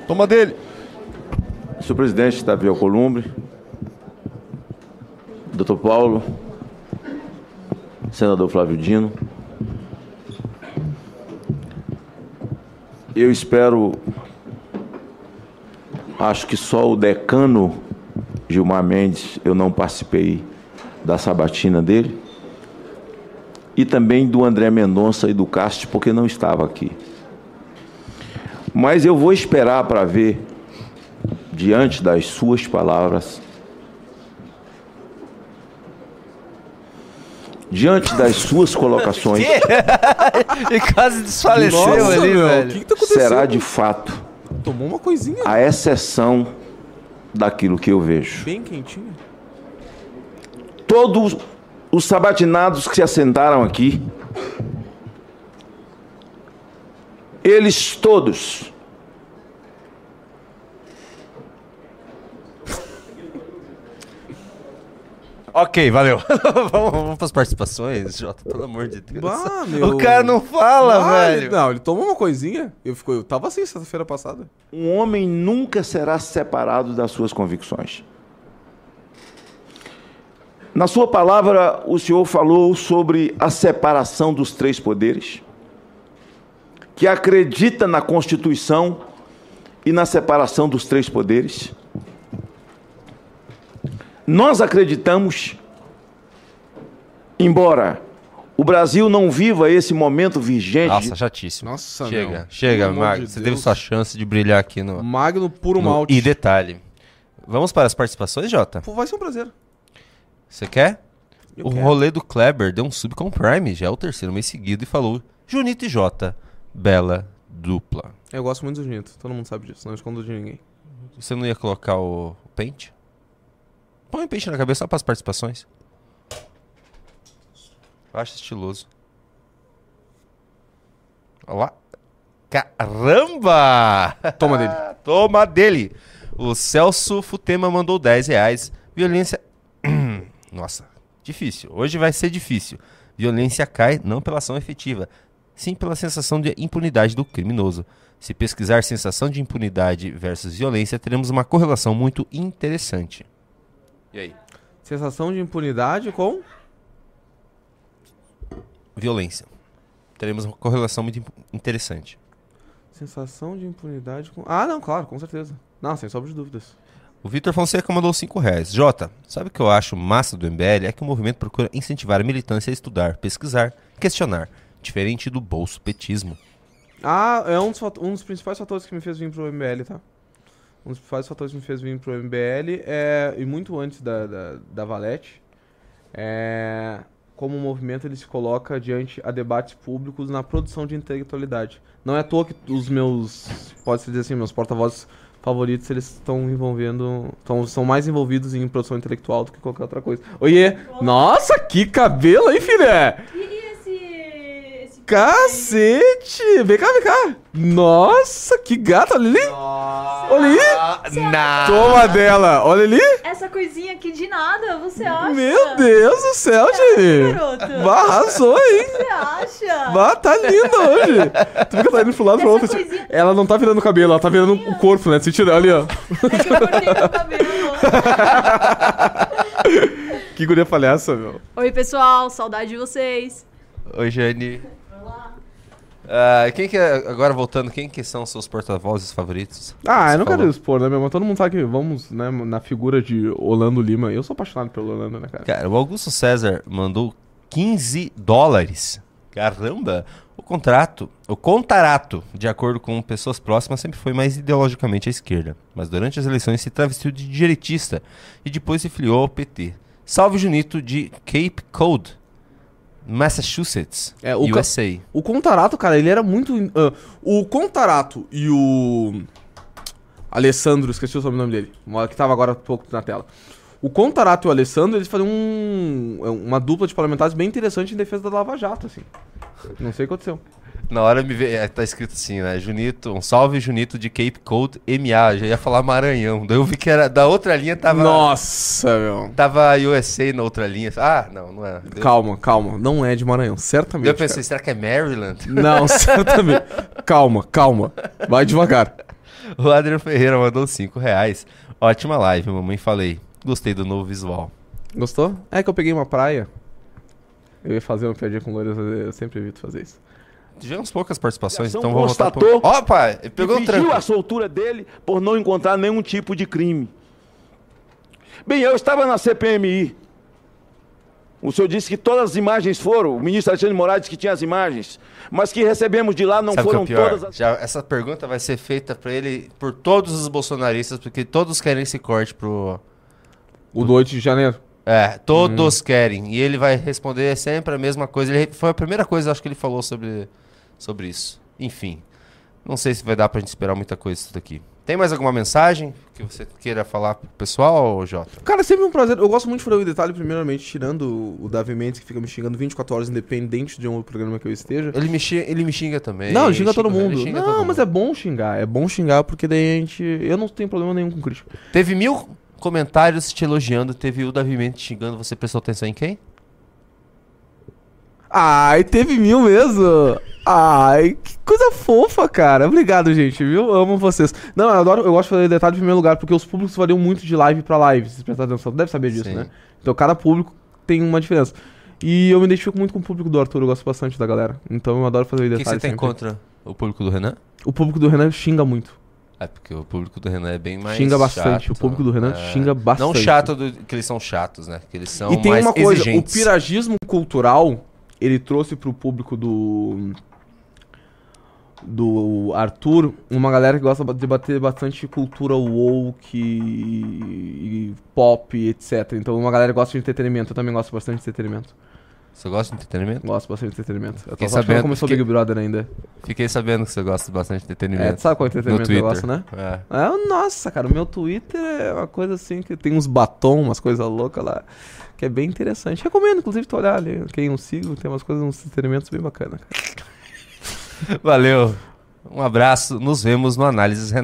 Speaker 2: Toma dele.
Speaker 4: Senhor presidente, Davi Alcolumbre, doutor Paulo, senador Flávio Dino, eu espero, acho que só o decano Gilmar Mendes, eu não participei da sabatina dele, e também do André Mendonça e do Cast, porque não estava aqui. Mas eu vou esperar para ver diante das suas palavras, diante das suas colocações,
Speaker 2: e quase desfaleceu
Speaker 1: Nossa,
Speaker 2: ali,
Speaker 1: meu,
Speaker 2: velho.
Speaker 1: O que, que tá acontecendo?
Speaker 4: será de fato
Speaker 1: Tomou uma coisinha
Speaker 4: a exceção daquilo que eu vejo.
Speaker 1: bem quentinha.
Speaker 4: Todos os sabatinados que se assentaram aqui, eles todos
Speaker 2: Ok, valeu. vamos, vamos pras participações, Jota, pelo amor de Deus.
Speaker 1: Bah, meu.
Speaker 2: O cara não fala,
Speaker 1: Ah, ele-
Speaker 2: velho.
Speaker 1: Não, ele tomou uma coisinha. Eu, fico, eu tava assim sexta-feira passada.
Speaker 4: Um homem nunca será separado das suas convicções. Na sua palavra, o senhor falou sobre a separação dos três poderes, que acredita na Constituição e na separação dos três poderes. Nós acreditamos, embora o Brasil não viva esse momento vigente
Speaker 2: Nossa, chatíssimo.
Speaker 1: Nossa,
Speaker 2: Chega,
Speaker 1: meu.
Speaker 2: chega,
Speaker 1: Pelo
Speaker 2: Magno.
Speaker 1: de
Speaker 2: Você
Speaker 1: Deus.
Speaker 2: teve sua chance de brilhar aqui no.
Speaker 1: Magno puro
Speaker 2: no-
Speaker 1: malte.
Speaker 2: E detalhe. Vamos para as participações, Jota?
Speaker 1: Pô, vai ser um prazer.
Speaker 2: Você quer?
Speaker 1: Eu
Speaker 2: o
Speaker 1: quero.
Speaker 2: rolê do Kleber deu um sub com Prime, já é o terceiro mês seguido, e falou: Junito e Jota, bela dupla.
Speaker 1: Eu gosto muito do Junito, todo mundo sabe disso, não escondo de ninguém.
Speaker 2: Você não ia colocar o, o pente? Põe o pente na cabeça só para as participações. Eu acho estiloso. Olha lá. Caramba!
Speaker 1: Toma dele.
Speaker 2: Toma dele! O Celso Futema mandou 10 reais. Violência. Nossa, difícil. Hoje vai ser difícil. Violência cai não pela ação efetiva, sim pela sensação de impunidade do criminoso. Se pesquisar sensação de impunidade versus violência, teremos uma correlação muito interessante. E aí?
Speaker 1: Sensação de impunidade com.
Speaker 2: Violência. Teremos uma correlação muito interessante.
Speaker 1: Sensação de impunidade com. Ah, não, claro, com certeza. Não, sem sombra de dúvidas.
Speaker 2: O Vitor Fonseca mandou 5 reais. Jota, sabe o que eu acho massa do MBL? É que o movimento procura incentivar a militância a estudar, pesquisar, questionar. Diferente do bolso petismo.
Speaker 1: Ah, é um dos, um dos principais fatores que me fez vir pro MBL, tá? Um dos principais fatores que me fez vir pro MBL é, e muito antes da, da, da Valete, é como o movimento ele se coloca diante a debates públicos na produção de intelectualidade. Não é à toa que os meus, pode-se dizer assim, meus porta-vozes favoritos, eles estão envolvendo, tão, são mais envolvidos em produção intelectual do que qualquer outra coisa. Oiê! Nossa, que cabelo, hein, filha?
Speaker 3: E, e esse. esse
Speaker 1: Cacete! Vem cá, vem cá! Nossa, que gata! Olha ali! Olha ali!
Speaker 2: Não!
Speaker 1: Toma dela! Olha ali!
Speaker 3: Essa coisinha aqui de nada, você acha?
Speaker 1: Meu Deus do céu, gente! arrasou, hein?
Speaker 3: Você acha?
Speaker 1: Bah, tá linda hoje! Tu fica tá indo pro lado pro outro.
Speaker 3: coisinha-
Speaker 1: Ela não tá virando o cabelo, ela tá virando o corpo, né? Você tira ali, ó.
Speaker 3: É que eu cortei meu cabelo.
Speaker 1: Que guria palhaça, meu.
Speaker 3: Oi, pessoal, saudade de vocês.
Speaker 2: Oi, Jane. Ah, quem que é, agora voltando, quem que são seus porta-vozes favoritos?
Speaker 1: Ah,
Speaker 2: Você
Speaker 1: eu não quero
Speaker 2: falou.
Speaker 1: expor, né, meu? Mas todo mundo sabe que vamos, né, na figura de Orlando Lima. Eu sou apaixonado pelo Orlando, né, cara?
Speaker 2: Cara, o Augusto César mandou 15 dólares. Caramba! O contrato, o contrato, de acordo com pessoas próximas, sempre foi mais ideologicamente à esquerda. Mas durante as eleições se travestiu de direitista e depois se filiou ao PT. Salve Junito de Cape Cod, Massachusetts,
Speaker 1: É, o ca-
Speaker 2: USA.
Speaker 1: O Contarato, cara, ele era muito. ah, o Contarato e o. Alessandro, esqueci o sobrenome dele, que tava agora há pouco na tela. O Contarato e o Alessandro, eles faziam um- uma dupla de parlamentares bem interessante em defesa da Lava Jato, assim. Não sei o que aconteceu.
Speaker 2: Na hora me veio, é, tá escrito assim, né? Junito, um salve Junito de Cape Cod MA. Já ia falar Maranhão. Daí eu vi que era da outra linha tava.
Speaker 1: Nossa, meu.
Speaker 2: Tava USA na outra linha. Ah, não, não é. Deu-
Speaker 1: Calma, calma. Não é de Maranhão, certamente.
Speaker 2: Eu pensei,
Speaker 1: cara.
Speaker 2: será que é Maryland?
Speaker 1: Não, certamente. calma, calma. Vai devagar.
Speaker 2: O Adriano Ferreira mandou 5 reais. Ótima live, mamãe. Falei. Gostei do novo visual.
Speaker 1: Gostou? É que eu peguei uma praia. Eu ia fazer uma piadinha com loiras, eu sempre evito fazer isso.
Speaker 2: Tivemos poucas participações, então vou voltar
Speaker 12: constatou
Speaker 2: pro... Opa! Ele pegou
Speaker 12: e
Speaker 2: um
Speaker 12: pediu
Speaker 2: tranco.
Speaker 12: a soltura dele por não encontrar nenhum tipo de crime. Bem, eu estava na CPMI. O senhor disse que todas as imagens foram, o ministro Alexandre de Moraes disse que tinha as imagens, mas que recebemos de lá não
Speaker 2: Sabe é
Speaker 12: foram
Speaker 2: pior?
Speaker 12: todas as...
Speaker 2: Já, essa pergunta vai ser feita pra ele por todos os bolsonaristas, porque todos querem esse corte pro...
Speaker 1: O 8 de janeiro.
Speaker 2: É, todos querem. E ele vai responder sempre a mesma coisa. Ele, foi a primeira coisa, acho que ele falou sobre, sobre isso. Enfim. Não sei se vai dar pra gente esperar muita coisa disso daqui. Tem mais alguma mensagem que você queira falar pro pessoal, Jota?
Speaker 1: Cara, é sempre um prazer. Eu gosto muito de falar o detalhe, primeiramente, tirando o Davi Mendes, que fica me xingando 24 horas, independente de um programa que eu esteja.
Speaker 2: Ele me xinga, ele me xinga também.
Speaker 1: Não, ele xinga todo mundo.
Speaker 2: xinga
Speaker 1: não,
Speaker 2: todo
Speaker 1: mas
Speaker 2: mundo.
Speaker 1: é bom xingar. É bom xingar porque daí a gente. Eu não tenho problema nenhum com crítica.
Speaker 2: Teve mil comentários te elogiando, teve o Davi Mendes te xingando. Você prestou atenção em quem?
Speaker 1: Ai, teve mil mesmo. Ai, que coisa fofa, cara. Obrigado, gente, viu? Amo vocês. Não, eu adoro, eu gosto de fazer detalhe em primeiro lugar, porque os públicos variam muito de live pra live, se prestar atenção. Deve saber disso,
Speaker 2: Sim.
Speaker 1: né? Então cada público tem uma diferença. E eu me identifico muito com o público do Arthur, eu gosto bastante da galera. Então eu adoro fazer
Speaker 2: O
Speaker 1: detalhe.
Speaker 2: que, que você tem
Speaker 1: sempre.
Speaker 2: contra o público do Renan?
Speaker 1: O público do Renan xinga muito.
Speaker 2: É porque o público do Renan é bem mais
Speaker 1: Xinga bastante,
Speaker 2: chato.
Speaker 1: o público do Renan
Speaker 2: É.
Speaker 1: xinga bastante.
Speaker 2: Não chato do, que eles são chatos, né? Que eles são
Speaker 1: e tem
Speaker 2: mais
Speaker 1: uma coisa,
Speaker 2: exigentes.
Speaker 1: o piragismo cultural, ele trouxe pro público do do Arthur, uma galera que gosta de debater bastante cultura woke e, pop, etc. Então uma galera que gosta de entretenimento, eu também gosto bastante de entretenimento.
Speaker 2: Você gosta de entretenimento?
Speaker 1: Gosto bastante de entretenimento. Eu
Speaker 2: Fiquei
Speaker 1: tô sabendo como eu sou
Speaker 2: fiquei-
Speaker 1: Big Brother ainda.
Speaker 2: Fiquei sabendo que você gosta bastante de entretenimento.
Speaker 1: É, sabe qual é o entretenimento eu gosto, né?
Speaker 2: É.
Speaker 1: É, nossa, cara, o meu Twitter é uma coisa assim que tem uns batom, umas coisas loucas lá, que é bem interessante. Recomendo, inclusive, tu olhar ali, quem eu sigo, tem umas coisas, uns entretenimentos bem bacanas.
Speaker 2: Valeu. Um abraço. Nos vemos no Análises Renan.